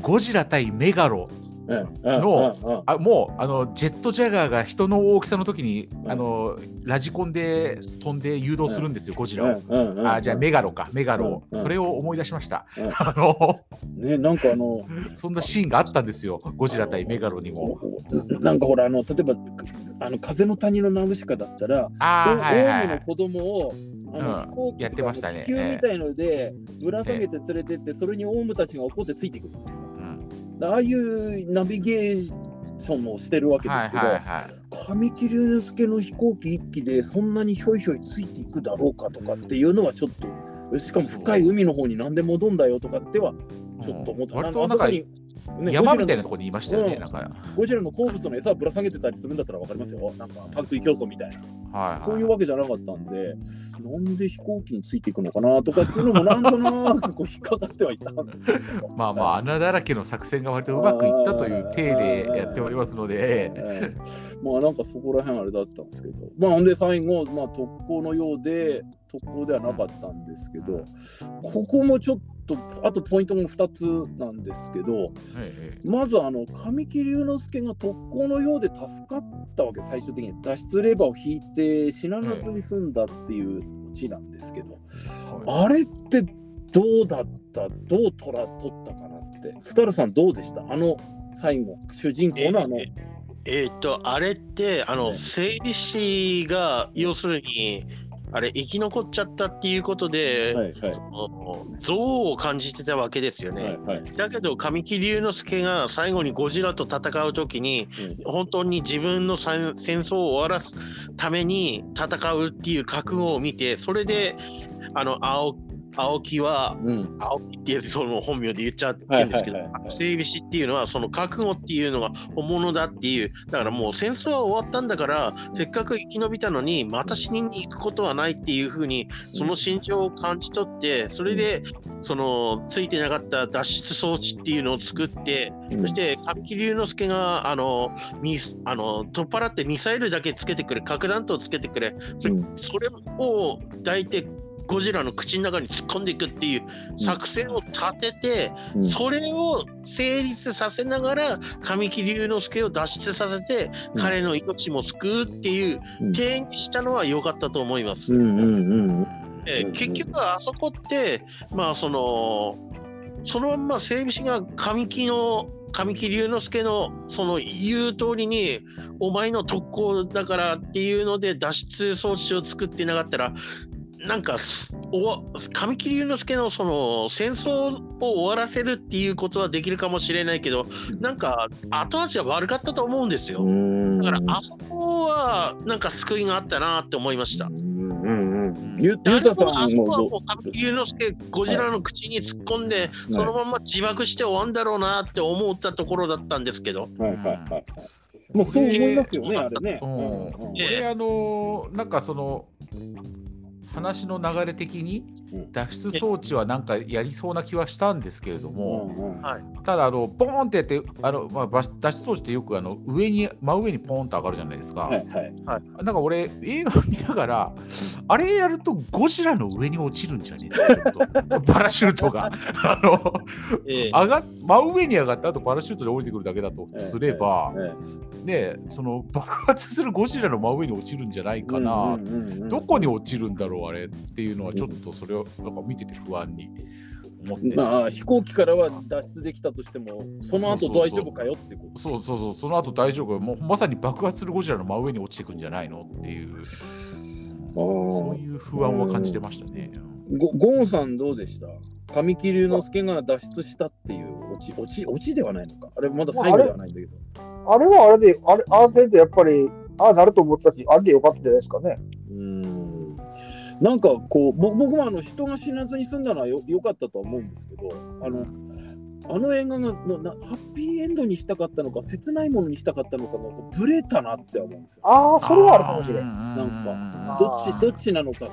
ゴジラ対メガロ、
うんうん
のあもうあのジェットジャガーが人の大きさの時に、あのラジコンで飛んで誘導するんですよ、ゴジラを。あじゃあメガロか、メガロそれを思い出しました。
うん
あの
ねなんかあの
そんなシーンがあったんですよ、ゴジラ対メガロにも。
なんかほらあの例えばあの風の谷のナウシカだったら
ああ、はいはいはい。
オウムの子供をあの、
うん
飛行機
やってましたね
気球みたいのでぶら下げて連れてって、それにオウムたちが怒ってついていくんですよ。ああいうナビゲーションをしてるわけですけど、
はいはい。
神木隆之介の飛行機一機でそんなにひょいひょいついていくだろうかとかっていうのはちょっとしかも深い海の方に何で戻んだよとかってはちょっと思った、
割となんか
あそこにね
山みたいなところにいましたよね、
うん。
なんか。
ゴジラの好物の餌をぶら下げてたりするんだったら分かりますよ。なん。かパン食い競争みたいな。
はいはい、
そういうわけじゃなかったんで、なんで飛行機についていくのかなとかっていうのもなんとなくこう 引っかかってはいたんですけど。
まあまあ、穴だらけの作戦が割とうまくいったという体でやっておりますので、
ええまあなんかそこら辺あれだったんですけど、まあほんで最後、まあ、特攻のようで、特攻ではなかったんですけど、ここもちょっと、あとポイントも2つなんですけど、
え
まずあの神木隆之介が特攻のようで助かったわけ、最終的に脱出レバーを引いて死ななすに済んだっていうオチなんですけど、あれってどうだった、どう取ら取ったかなって、スカルさん、どうでした？あの最後、主人公のあの。
ええーっと、あれって、あの、
ね
整備士が、要するに、あれ、生き残っちゃったっていうことで、
はいはい。
その憎悪を感じてたわけですよね。
はいはい。
だけど、神木隆之介が最後にゴジラと戦うときに、本当に自分の戦戦争を終わらすために戦うっていう覚悟を見て、それで、あの、青青木は、
うん。
青木っていうその本名で言っちゃって
はい
るんですけど、整備士っていうのは、その覚悟っていうのが本物だっていう、だからもう戦争は終わったんだから、せっかく生き延びたのに、また死にに行くことはないっていうふうに、その心情を感じ取って、それで、そのついてなかった脱出装置っていうのを作って、そして神木隆之介があのミスあの取っ払ってミサイルだけつけてくれ、核弾頭つけてくれ、それを抱いてゴジラの口の中に突っ込んでいくっていう作戦を立てて、
うん。
それを成立させながら、神木隆之介を脱出させて、
うん。
彼の命も救うっていう
うん。
体にしたのは良かったと思います。結局はあそこって、まあその、そのまんま整備士が神木の、神木隆之介のその言う通りに、お前の特攻だからっていうので脱出装置を作ってなかったら、なんかすお神木隆之介のその戦争を終わらせるっていうことはできるかもしれないけど、なんか後味は悪かったと思うんですよ。
うん。
だからあそこはなんか救いがあったなって思いました。
ゆゆうたさん
あそこは
も
もう神木隆之介、ゴジラの口に突っ込んで、
い
そのまま自爆して終わんだろうなって思ったところだったんですけど、
どはいはいはい。はいもうそう思いますよねあれね。
うん。
うん。うん
これあのなんかその話の流れ的に脱出装置はなんかやりそうな気はしたんですけれども、
うんうん
はい。
ただあのボーンってやってあの、まあ、ば脱出装置ってよくあの上に真上にポーンと上がるじゃないですか、
はいはい。
なんか俺映画見ながらあれやるとゴジラの上に落ちるんじゃねえか パラシュートが。あの
ええ。
上が真上に上がった後パラシュートで降りてくるだけだとすれば、
え
ねその爆発するゴジラの真上に落ちるんじゃない
え
かな、
うんうんうんうん
どこに落ちるんだろうあれっていうのはちょっとそれをなんか見てて不安に思って、
まあ飛行機からは脱出できたとしてもその後大丈夫かよってこと。
そうそうそう。その後大丈夫もうまさに爆発するゴジラの真上に落ちてくんじゃないの？っていう。そういう不安は感じてましたね。
ゴゴンさんどうでした？神木隆之介が脱出したっていう。オチオチオチではないのか。あれまだ最後ではないんだけど。
あれはあれで、あれ、ああせんとやっぱり、ああなると思ったし、あれでよかったんじゃないですかね。
なんかこうぼ僕もあの人が死なずに済んだのはよよかったとは思うんですけどあのあの映画がななハッピーエンドにしたかったのか切ないものにしたかったのかがブレたなって思うんですよ。
ああ、それはあるかもしれん。
なん
か
どっちどっちなのか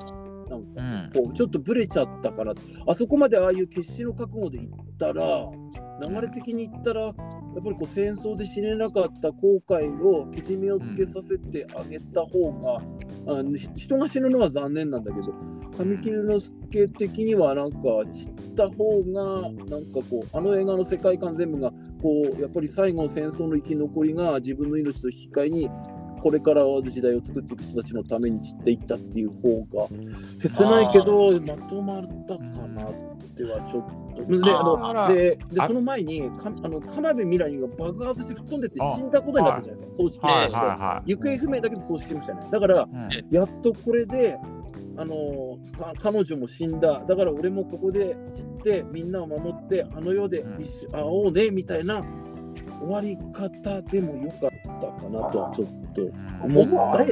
なんか
うん
こうちょっとブレちゃったからあそこまでああいう決死の覚悟でいったら流れ的に言ったらやっぱりこう戦争で死ねなかった後悔をけじめをつけさせてあげた方が、あ人が死ぬのは残念なんだけど神木隆之介的にはなんか散った方がなんかこうあの映画の世界観全部がこうやっぱり最後戦争の生き残りが自分の命と引き換えにこれから時代を作っていく人たちのために散っていったっていう方が切ないけどまとまったかなってはちょっと。であのでで
あ
その前にかあの鎌辺美波が爆発して吹っ飛んでって死んだことになったじゃないですか、葬式で、
はいはいは
行方不明だけど葬式しましたね。だから、
い。うん。
やっとこれで、あのか彼女も死んだ、だから俺もここで散って、みんなを守って、あの世で一緒会おうねみたいな終わり方でもよかったかなとはちょっと思った。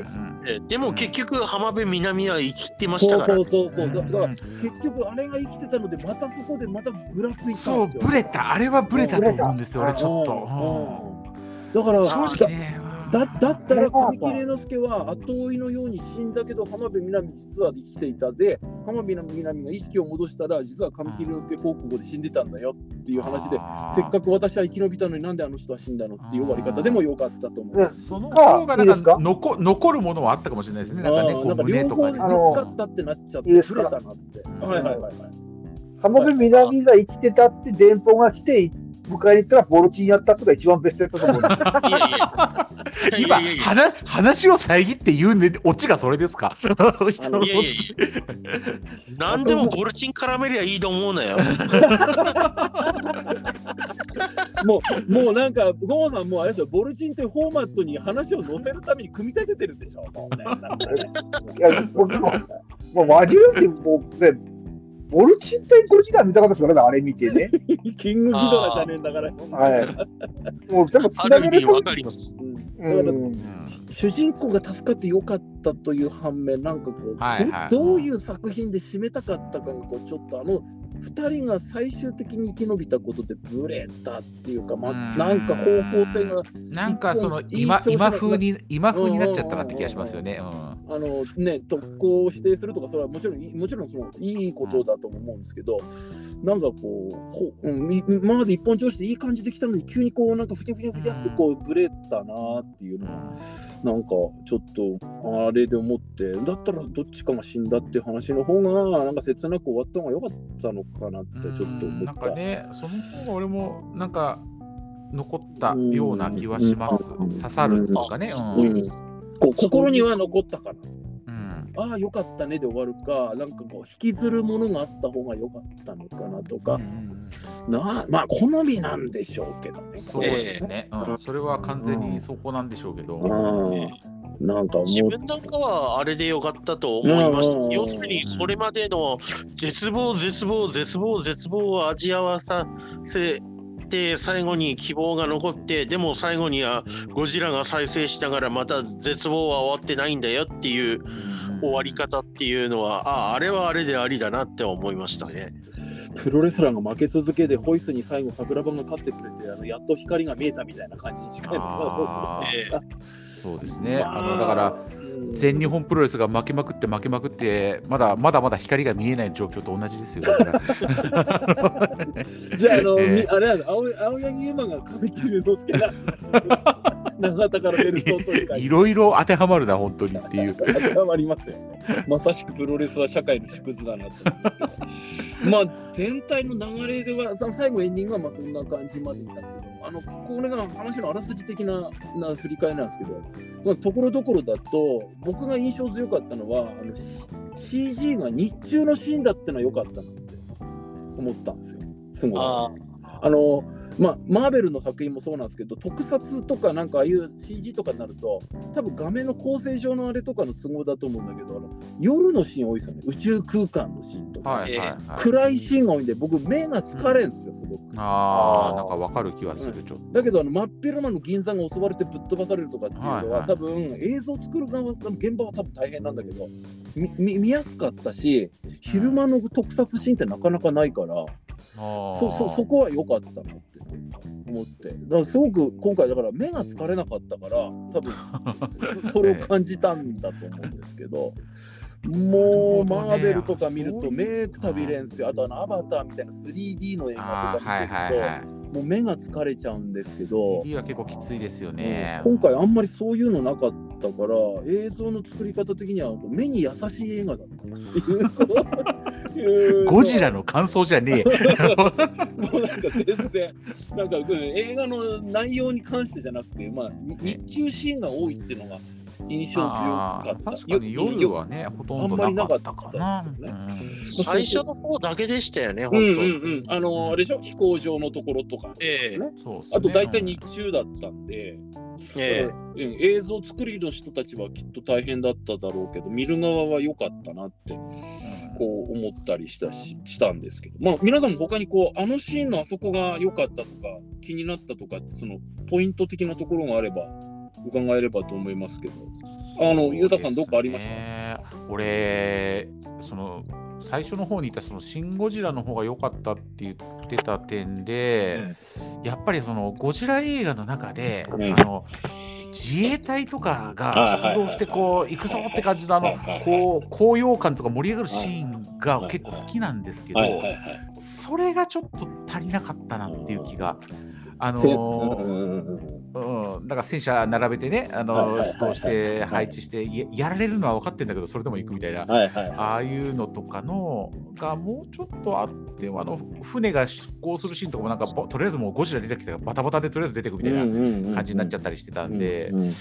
でも結局、浜辺美波は生きてましたから
そうそうそうそう、だだから
うん
結局あれが生きてたので、またそこでまたぐらついたんです
そう
よ。、
ブレた、あれはブレたと思うんですよ、俺ちょっと。
うんだから、
うん正直ね。
だだったら神木隆之介は後追いのように死んだけど浜辺美波実は生きていたで浜辺美波が意識を戻したら実は神木隆之介高校で死んでたんだよっていう話でせっかく私は生き延びたのになんであの人は死んだのっていう終わり方でもよかったと思
で
う。
その方がなん
か
か？残残るものはあったかもしれないですね。なんかね、こ
あーなんか
う胸
両方で
とかに。
助かったってなっちゃって
いいですか？
ずれたなって。はいはいはい。
浜辺美波が生きてたって電報が来て、迎えに行ったらボルチンやったってのが一番ベストやったと思う。んです
いやいやい
今話、話を遮って言うんで、オチがそれですか？
いやいやいや何でもボルチン絡めりゃいいと思うなよ。
もうもうなんかゴーさんもうあれですよボルチンというフォーマットに話を載せるために組み立ててるでしょ。もうね。
いや、僕も、もうマジでもうね、ボルチン対ゴジラ見たかったですからね、あれ見てね。
キングギドラじゃねえんだから。
はい。もう、でも、つ
あ
なげる
かります。
主人公が助かってよかったという反面なんかこう、
はいはい
どどういう作品で締めたかったかがこうちょっとあの2人が最終的に生き延びたことでブレたっていうか、まあ、
うん
なんか方向性が
なんかその今今風に今風になっちゃったなって気がしますよね。うん
あの、ね、特攻を指定するとかそれはもちろんもちろんそのいいことだとも思うんですけど、なんかこうほ、うん、み今まで一本調子でいい感じできたのに急にこうなんかふにゃふにゃふにゃってこうブレたなっていうのが。なんかちょっとあれで思ってだったらどっちかが死んだっていう話の方がなんか切なく終わった方が良かったのかなってちょっと思った。
かね、その方が俺もなんか残ったような気はします。
うん
刺さるっていうかね。
こう心には残ったかな。
うん
ああよかったねで終わるかなんかこう引きずるものがあった方が良かったのかなとか、なまあ好みなんでしょうけどね。
そうですね、うん。それは完全にそこなんでしょうけど。
うんなんか
自
もう
分なんかはあれでよかったと思いました
うん。
要するにそれまでの絶望、絶望、絶望、絶望を味わわさせて、最後に希望が残って、でも最後にはゴジラが再生しながらまた絶望は終わってないんだよっていう終わり方っていうのは、ああ、あれはあれでありだなって思いましたね。
プロレスラーが負け続けてホイスに最後桜庭が勝ってくれてあのやっと光が見えたみたいな感じに近いの
あー
え
そうですね。
ま
あのだから、
うん
全日本プロレスが負けまくって負けまくって、まだまだまだ光が見えない状況と同じですよ。
じゃあ、あの、
ええ
みあれなんだ青い青柳優馬が神木隆之介だ長田からベルトを取り替え
いろいろ当てはまるな、本当にっていう。
当てはまりますよね。まさしくプロレスは社会の縮図だなと思いますけど。まあ、全体の流れでは、さ最後エンディングはまあそんな感じまでいったんですけど、あのこれが話のあらすじ的なな振り返りなんですけど、そのところどころだと、僕が印象強かったのは、あの CG が日中のシーンだってのは良かったなって思ったんですよ。すごい。
あ
あのまあ、マーベルの作品もそうなんですけど特撮とかなんかああいう CG とかになると多分画面の構成上のあれとかの都合だと思うんだけどあの夜のシーン多いですよね宇宙空間のシーンとか、
はいはいはい。
暗いシーンが多いんで僕目が疲れるんですよすごく。
ああ、なんかわかる気はする、ちょっと。
だけどあの真っ昼間の銀座が襲われてぶっ飛ばされるとかっていうのは、
はいはい
多分映像作る側の現場は多分大変なんだけどみみ見やすかったし昼間の特撮シーンってなかなかないから。そそそこは良かったなって思ってだからすごく今回だから目が疲れなかったから多分 そそれを感じたんだと思うんですけどもう、マーベルとか見ると目くたびれんすよ。あとあのアバターみたいな 3D の映画とか見てると。もう目が疲れちゃうんですけど、
CD は結構きついですよね。
今回あんまりそういうのなかったから映像の作り方的には目に優しい映画だったっていう
ゴジラの感想じゃねえ。
もうなんか全然なんかうん映画の内容に関してじゃなくて、まあ、に日中シーンが多いっていうのが印象強かった。
確かに夜はね、ほとんどなかったかな。
あんまりなかった
最初の方だけでしたよね、
うん
本当。
うん。うんあのあれでしょ？飛行場のところとか、
ええ。
ね
うんそうっすね。
あと大体日中だったんで、
ええ。
うん。映像作りの人たちはきっと大変だっただろうけど見る側は良かったなってこう思ったりしたししたんですけど、まあ、皆さんも他にこうあのシーンのあそこが良かったとか気になったとかそのポイント的なところがあれば伺えればと思いますけど。あのゆうたさんどっかありました
た俺、その最初の方にいたそのシン・ゴジラの方が良かったって言ってた点で、やっぱりそのゴジラ映画の中で、
うん
あの自衛隊とかが出動してこう行くぞって感じのあのこう高揚感とか盛り上がるシーンが結構好きなんですけどそれがちょっと足りなかったなっていう気が。あ
せ
のー
うんうん。うん
うん、だから戦車並べてね、あの
はいはいはいはい。
出動して配置してや、やられるのは分かってるんだけど、それでも行くみたいな、
はいはいは
ああいうのとかのがもうちょっとあって、あの船が出航するシーンとかも、なんかぼとりあえずもうゴジラ出てきたから、バタバタでとりあえず出てくみたいな感じになっちゃったりしてたんで
うん、うんうん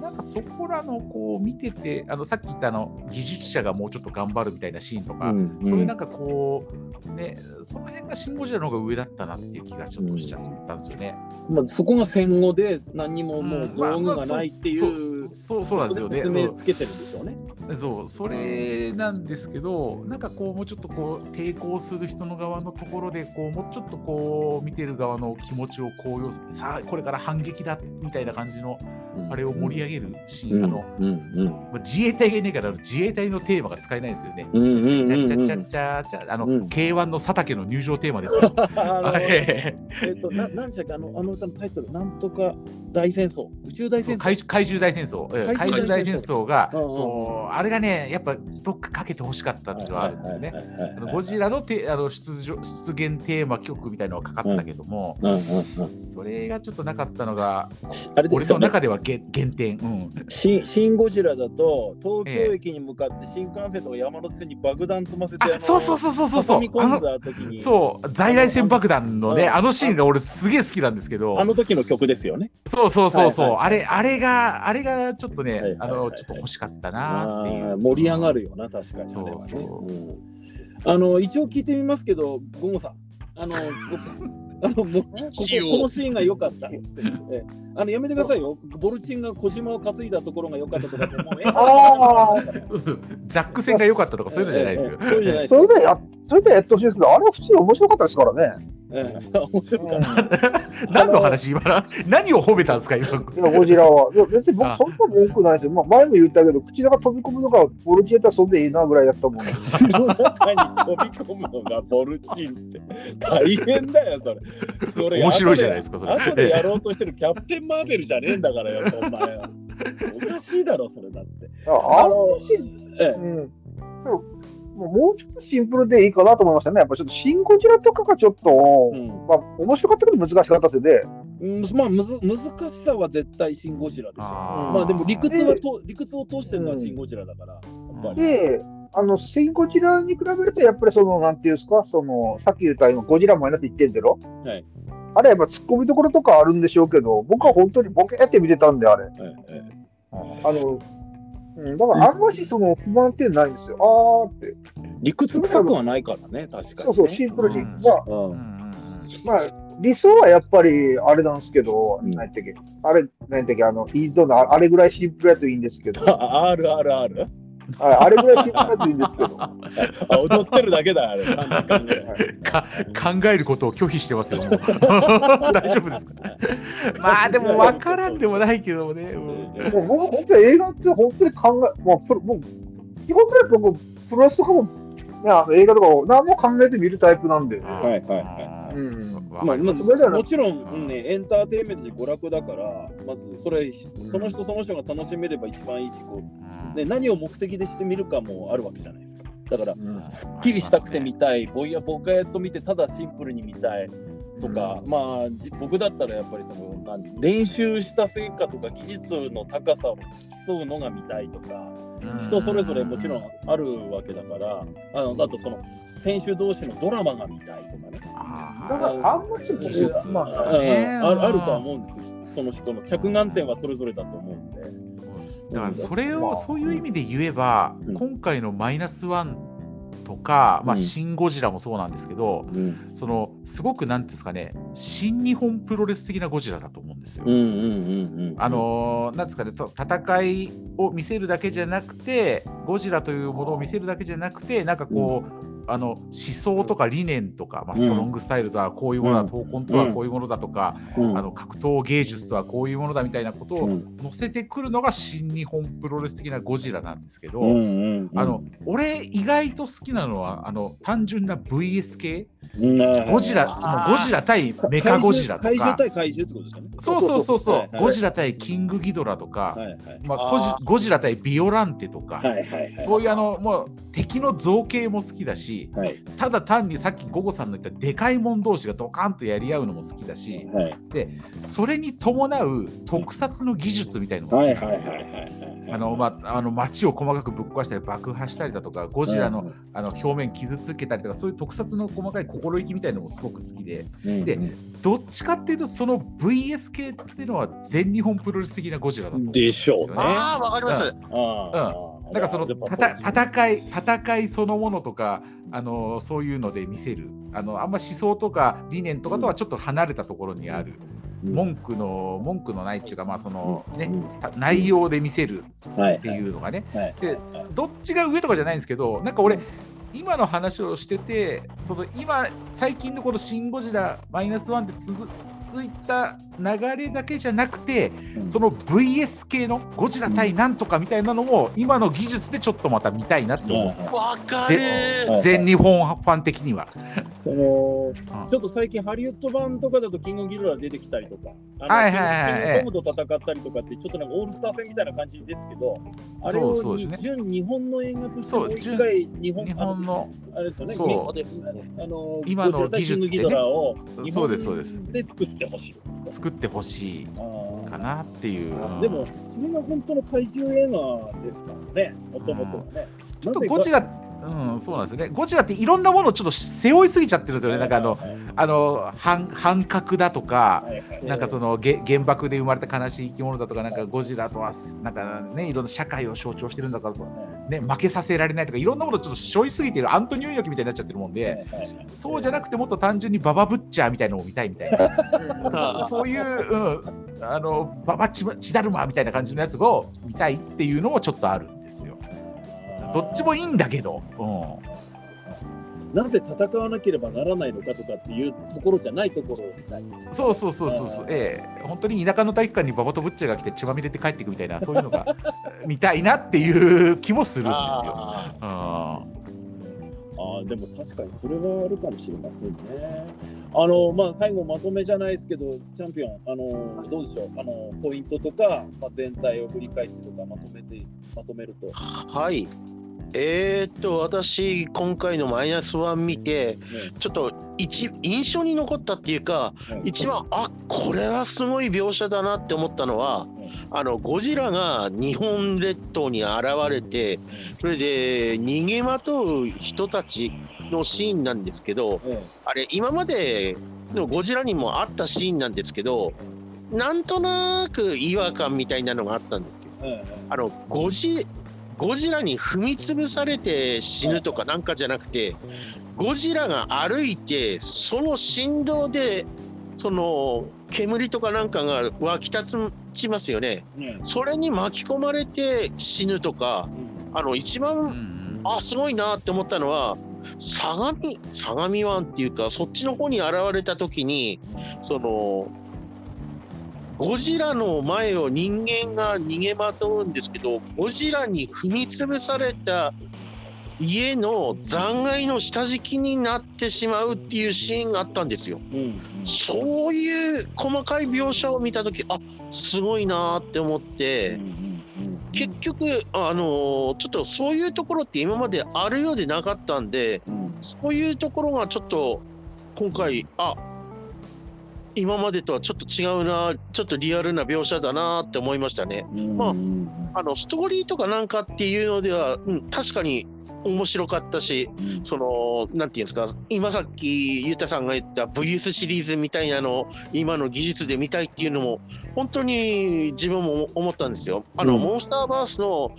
なんかそこらのこう見てて、あのさっき言ったあの技術者がもうちょっと頑張るみたいなシーンとか、
うん。
そういうなんかこう、ね、その辺がシン・ゴジラの方が上だったなっていう気がちょっとしちゃったんですよね。
まあ、そこが戦後で何にももう道具がないっていう
そうそうなんですよね。
説明つけてるんでしょうね。
うんそう、それなんですけど、なんかこう、もうちょっとこう、抵抗する人の側のところで、こう、もうちょっとこう、見てる側の気持ちを高揚さあ、これから反撃だみたいな感じの、あれを盛り上げるシーン、
うん
あの、
うんうん
まあ自衛隊がいないから、自衛隊のテーマが使えないんですよね。
うんうんうんうん
チャチャチャチャチャ、あの、
うん
K1 の佐竹の入場テーマですよ。
あえっと、ななんでしたっけあの、あの歌のタイトル、なんとか大戦争、宇宙大戦争。
怪怪獣大戦争、ええ怪
怪獣大戦争
が、
うんうん。
そうあれがね、やっぱどっかかけてほしかったっていうのはあるんですよね。ゴジラのてあの出場出現テーマ曲みたいなのがかかったけども、それがちょっとなかったのが、
あれで
俺の中ではげ減点。うん、
シンシン・ゴジラだと、東京駅に向かって新幹線とか山手線に爆弾積ませて、
あそうそうそうそう。そうそうそう在来線爆弾のね、
あの
あのシーンが俺すげえ好きなんですけど、
あの時の曲ですよね。
そうそうそうそう、
はいはい
あれあれがあれがちょっとね、
はいはいはい
あのちょっと欲しかったなっていう。
盛り上がるよな、確かに。
そうそう。
うん。あの一応聞いてみますけど、ゴモさん、あの、あのもうこここのシーンが良かったって。えあのやめてくださいよ。ボルチンが小島を担いだところが良かったとかって、もうえ
ああ、
ザック戦が良かったとかそういうのじゃないですよ。
そ
れでやってほしいですけど、あれは普通に面白かったですからね。
ええ面白かった。
何の話今な何を褒めたんですか今。
いや、ゴジラは。いや、別に僕、
あ
そんな文句ないですよ。まあ、前も言ったけど、口の中飛び込むのが、ボルチエタそんでいいなぐらいだったもんね。
口の中に飛び込むのがボルチンって大変だよそれ。それ
面白いじゃないですかそれ
後でやろうとしてるキャプテン・マーベルじゃねえんだからよ、そんなよ。おかしいだろ、それだって。
ああの
の
シーン
え
うん。でももうもうちょっとシンプルでいいかなと思いましたね。やっぱちょっとシン・ゴジラとかがちょっと、
え、うん
まあ、面白かったけど難しかったですよね。
うん、まあむず難しさは絶対シン・ゴジラでしょ。
あー
まあでも理屈はと理屈を通してるのはシン・ゴジラだから、やっぱり。
で、あの、シン・ゴジラに比べると、やっぱりその、なんていうんですか、その、さっき言った今、ゴジラマイナス1.0。
はい。
あれやっぱ突っ込みどころとかあるんでしょうけど、僕は本当にボケって見てたんで、あれ。
えええ
あの、うん、だからあんましその不満点ないんですよ。あーって。
え理屈臭くはないからね、確かに、ね。
そうそう、シンプルに。
うん
まあ、
うん
まあ、理想はやっぱりあれなんですけど、
うん
何やったっけ、あれ、何やったっけ、あの、インドのああれぐらいシンプルやといいんですけど、
あ RRR?
はいあれぐらいシンプルやといいんですけど、
あ踊ってるだけだ、あれ。考え
か考えることを拒否してますよ、もう 大丈夫ですか？まあでも分からんでもないけどもね。うん
もう僕、本当に映画って本当に考え、もう、プロもう基本的に僕、プロレスとかも、ね、あの映画とかを何も考えて見るタイプなんで、
はいはいは
ううん。
わかります
まあまあ
それじゃな。
もちろん、うんね、エンターテインメントで娯楽だから、まずそれ、その人その人が楽しめれば一番いいし、こ
うん。
うで何を目的でしてみるかもあるわけじゃないですか。だから、
うん。
すっきりしたくて見たい、ぼんやぼかやっと見て、ただシンプルに見たいとか、まあ、じ僕だったらやっぱりその何練習した成果とか技術の高さを競うのが見たいとか、人それぞれもちろんあるわけだから、あのあとその選手同士のドラマが見たいとかね、
あー。
だから、あんまり
うん
技術、まあ、
るあるとは思うんですよ、その人の。着眼点はそれぞれだと思うんで。
だからそれを
まあ
そういう意味で言えば、
うん。
今回のマイナスワンとか、まあ、
うん。
シン・ゴジラもそうなんですけど、
うん。
そのすごくなんていうんですかね、新日本プロレス的なゴジラだと思うんですよ。あのーなんですかね、と戦いを見せるだけじゃなくて、ゴジラというものを見せるだけじゃなくて、なんかこう、あの思想とか理念とか、まあ、ストロングスタイルとはこういうものだ、
うん。
闘魂とはこういうものだとか、
うん。
あの格闘芸術とはこういうものだみたいなことを
うん。
載せてくるのが新日本プロレス的なゴジラなんですけど、あの俺、意外と好きなのはあの単純な VS 系、
うん。
ゴジラゴジラ対メカゴジラとか、
怪獣対怪獣ってことですよね。
そうそうそうそう、
はいはい
ゴジラ対キングギドラとか、
はいはい。
まあ、ゴジラ対ビオランテとか、
はいはいはい。
そういうあのもう敵の造形も好きだし、
はい
ただ単にさっきゴゴさんの言ったでかいもん同士がドカンとやり合うのも好きだし、
はい
それに伴う特撮の技術みたいのも好
はい
きなんですよ。あのまあ、あの街を細かくぶっ壊したり爆破したりだとかゴジラの,、あの表面傷つけたりとかそういう特撮の細かい心意気みたいなのもすごく好きで
うん
でどっちかっていうとその VS 系っていうのは全日本プロレス的なゴジラだと思うん
でしょうね
よね。
ああ、わかります。
うん
ああ
だからその戦い戦いそのものとかあのそういうので見せる。あのあんま思想とか理念とかとはちょっと離れたところにある、
うん。
文句の文句のないっていうかまあそのね、内容で見せる
はい。
っていうのがね、
はい。
でどっちが上とかじゃないんですけどなんか俺今の話をしててその今最近のこの「シン・ゴジラマイナスワンって続続いた流れだけじゃなくて、
うん。
その VS 系のゴジラ対なんとかみたいなのも今の技術でちょっとまた見たいなって思う、
わかる
はい
全日本ファン的には。
その
うん。
ちょっと最近ハリウッド版とかだとキングギドラ出てきたりとか、あの
はいはいはい
キングキングトムと戦ったりとかってちょっとなんかオールスター戦みたいな感じですけど、あれを
そうそうですね。
純日本の映画としてもう一回日本
日本の
あれですよね。
そう。
そうですね。
あの
今の技術でね。
ゴジラ対キングギドラを日
そ
本
うですそうです。
で作ってほしい。
作ってほしいかなっていう。うん
でも、それが本当の怪獣映画ですからね、もともとはね。
ちょっとゴジラ、うん、そうなんですよね。ゴジラっていろんなものをちょっと背負いすぎちゃってるんですよね。なんかあの、あの反反核だとか、なんかそのげ原爆で生まれた悲しい生き物だとか、なんかゴジラとはなんかね、いろんな社会を象徴してるんだから、ね、負けさせられないとか、いろんなものをちょっと背負いすぎている。アントニオ猪木みたいになっちゃってるもんで、そうじゃなくてもっと単純にババブッチャーみたいなのを見たいみたいな、そういう、うん、あのババチチダルマみたいな感じのやつを見たいっていうのもちょっとある。どっちもいいんだけど、うん、
なぜ戦わなければならないのかとかっていうところじゃないところを見たい。
そうそうそうそうそう、ええ本当に田舎の体育館にババとブッチャーが来て血まみれて帰っていくみたいな、そういうのが 見たいなっていう気もするんですよ。
あ
あ
ああ、でも確かにそれはあるかもしれませんね。あの、まあ、最後まとめじゃないですけど、チャンピオン、あの、どうでしょう、あの、ポイントとか、まあ、全体を振り返ってとか、まとめて、まとめると。
はい。えー、っと、私、今回のマイナスワン見て、ちょっと一印象に残ったっていうか、
ね
一番、あこれはすごい描写だなって思ったのは、あのゴジラが日本列島に現れて、それで逃げまとう人たちのシーンなんですけど、
え
あれ、今までのゴジラにもあったシーンなんですけど、なんとなく違和感みたいなのがあったんですよ。
ええ
あのゴジゴジラに踏み潰されて死ぬとかなんかじゃなくて、ゴジラが歩いて、その振動で、その煙とかなんかが湧き立ちますよね。それに巻き込まれて死ぬとか、あの一番、
ん。
あ、すごいなって思ったのは、相模、相模湾っていうか、そっちの方に現れた時に、その、ゴジラの前を人間が逃げまとうんですけど、ゴジラに踏み潰された家の残骸の下敷きになってしまうっていうシーンがあったんですよ。
うん
そういう細かい描写を見た時あすごいなーって思って。結局、あのーちょっとそういうところって今まであるようでなかったんで、そういうところがちょっと今回、あ今までとはちょっと違うな、ちょっとリアルな描写だなって思いましたね。まあのストーリーとかなんかっていうのでは、うん、確かに面白かったし、そのなんていうんですか、今さっきゆうたさんが言った VS シリーズみたいなのを今の技術で見たいっていうのも、本当に自分も思ったんですよ。あの、
うん
モンスターバースの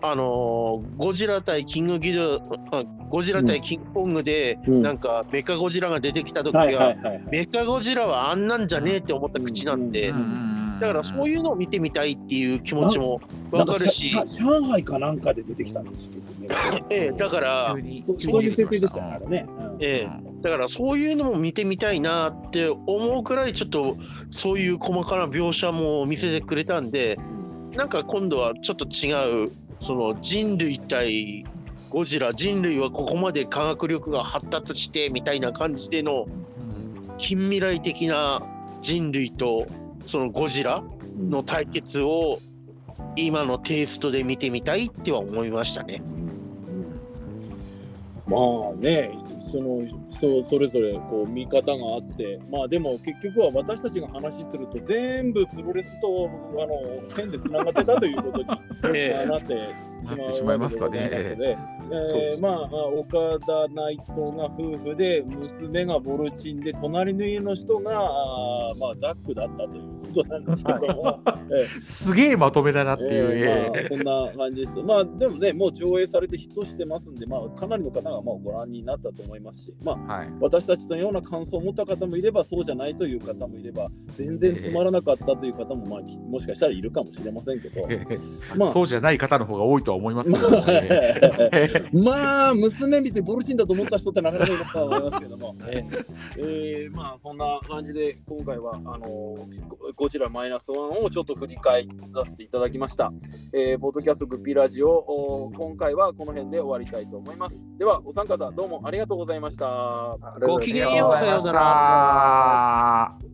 あのゴジラ対キングギドあゴジラ対キングコングで、
うん。
なんかメカゴジラが出てきた時は、
はいはいはい。はい。
メカゴジラはあんなんじゃねえって思った口なんで、だからそういうのを見てみたいっていう気持ちもわかるし、
上海かなんかで出てきたんですけどね。
ええだから、
そそういう設定でしたね、あれね。
ええだからそういうのも見てみたいなって思うくらいちょっとそういう細かな描写も見せてくれたんでなんか今度はちょっと違うその人類対ゴジラ人類はここまで科学力が発達してみたいな感じでの近未来的な人類とそのゴジラの対決を今のテイストで見てみたいっては思いましたね。
まあね、その人それぞれこう見方があって、まあでも結局は私たちが話すると全部プロレスとあの線でつながってたということに
ええ。
なって
なってしまいますかね。
えーまあ、岡田内藤が夫婦で、娘がボルチンで、隣の家の人が、まあ、ザックだったということなんですけども、えー
すげえまとめだなっていう、
えーまあ、
え
そんな感じです。まあ、でもね、もう上映されてヒットしてますんで、まあ、かなりの方がまあご覧になったと思いますし、まあ、
はい。
私たちのような感想を持った方もいれば、そうじゃないという方もいれば、全然つまらなかったという方も、まあ、きもしかしたらいるかもしれませんけど、まあ
そうじゃない方の方が多いとは思いますけど、ね、
まあ、娘見てボルチンだと思った人ってなかなかいるとは思いますけども、えーまあ、そんな感じで、今回は、あのゴゴジラマイナスワンをちょっと振り返らせていただきました。えー、ポッドキャストグッピーラジオ、お今回はこの辺で終わりたいと思います。では、お三方、どうもありがとうございました。
ごきげんようさようなら。
ら。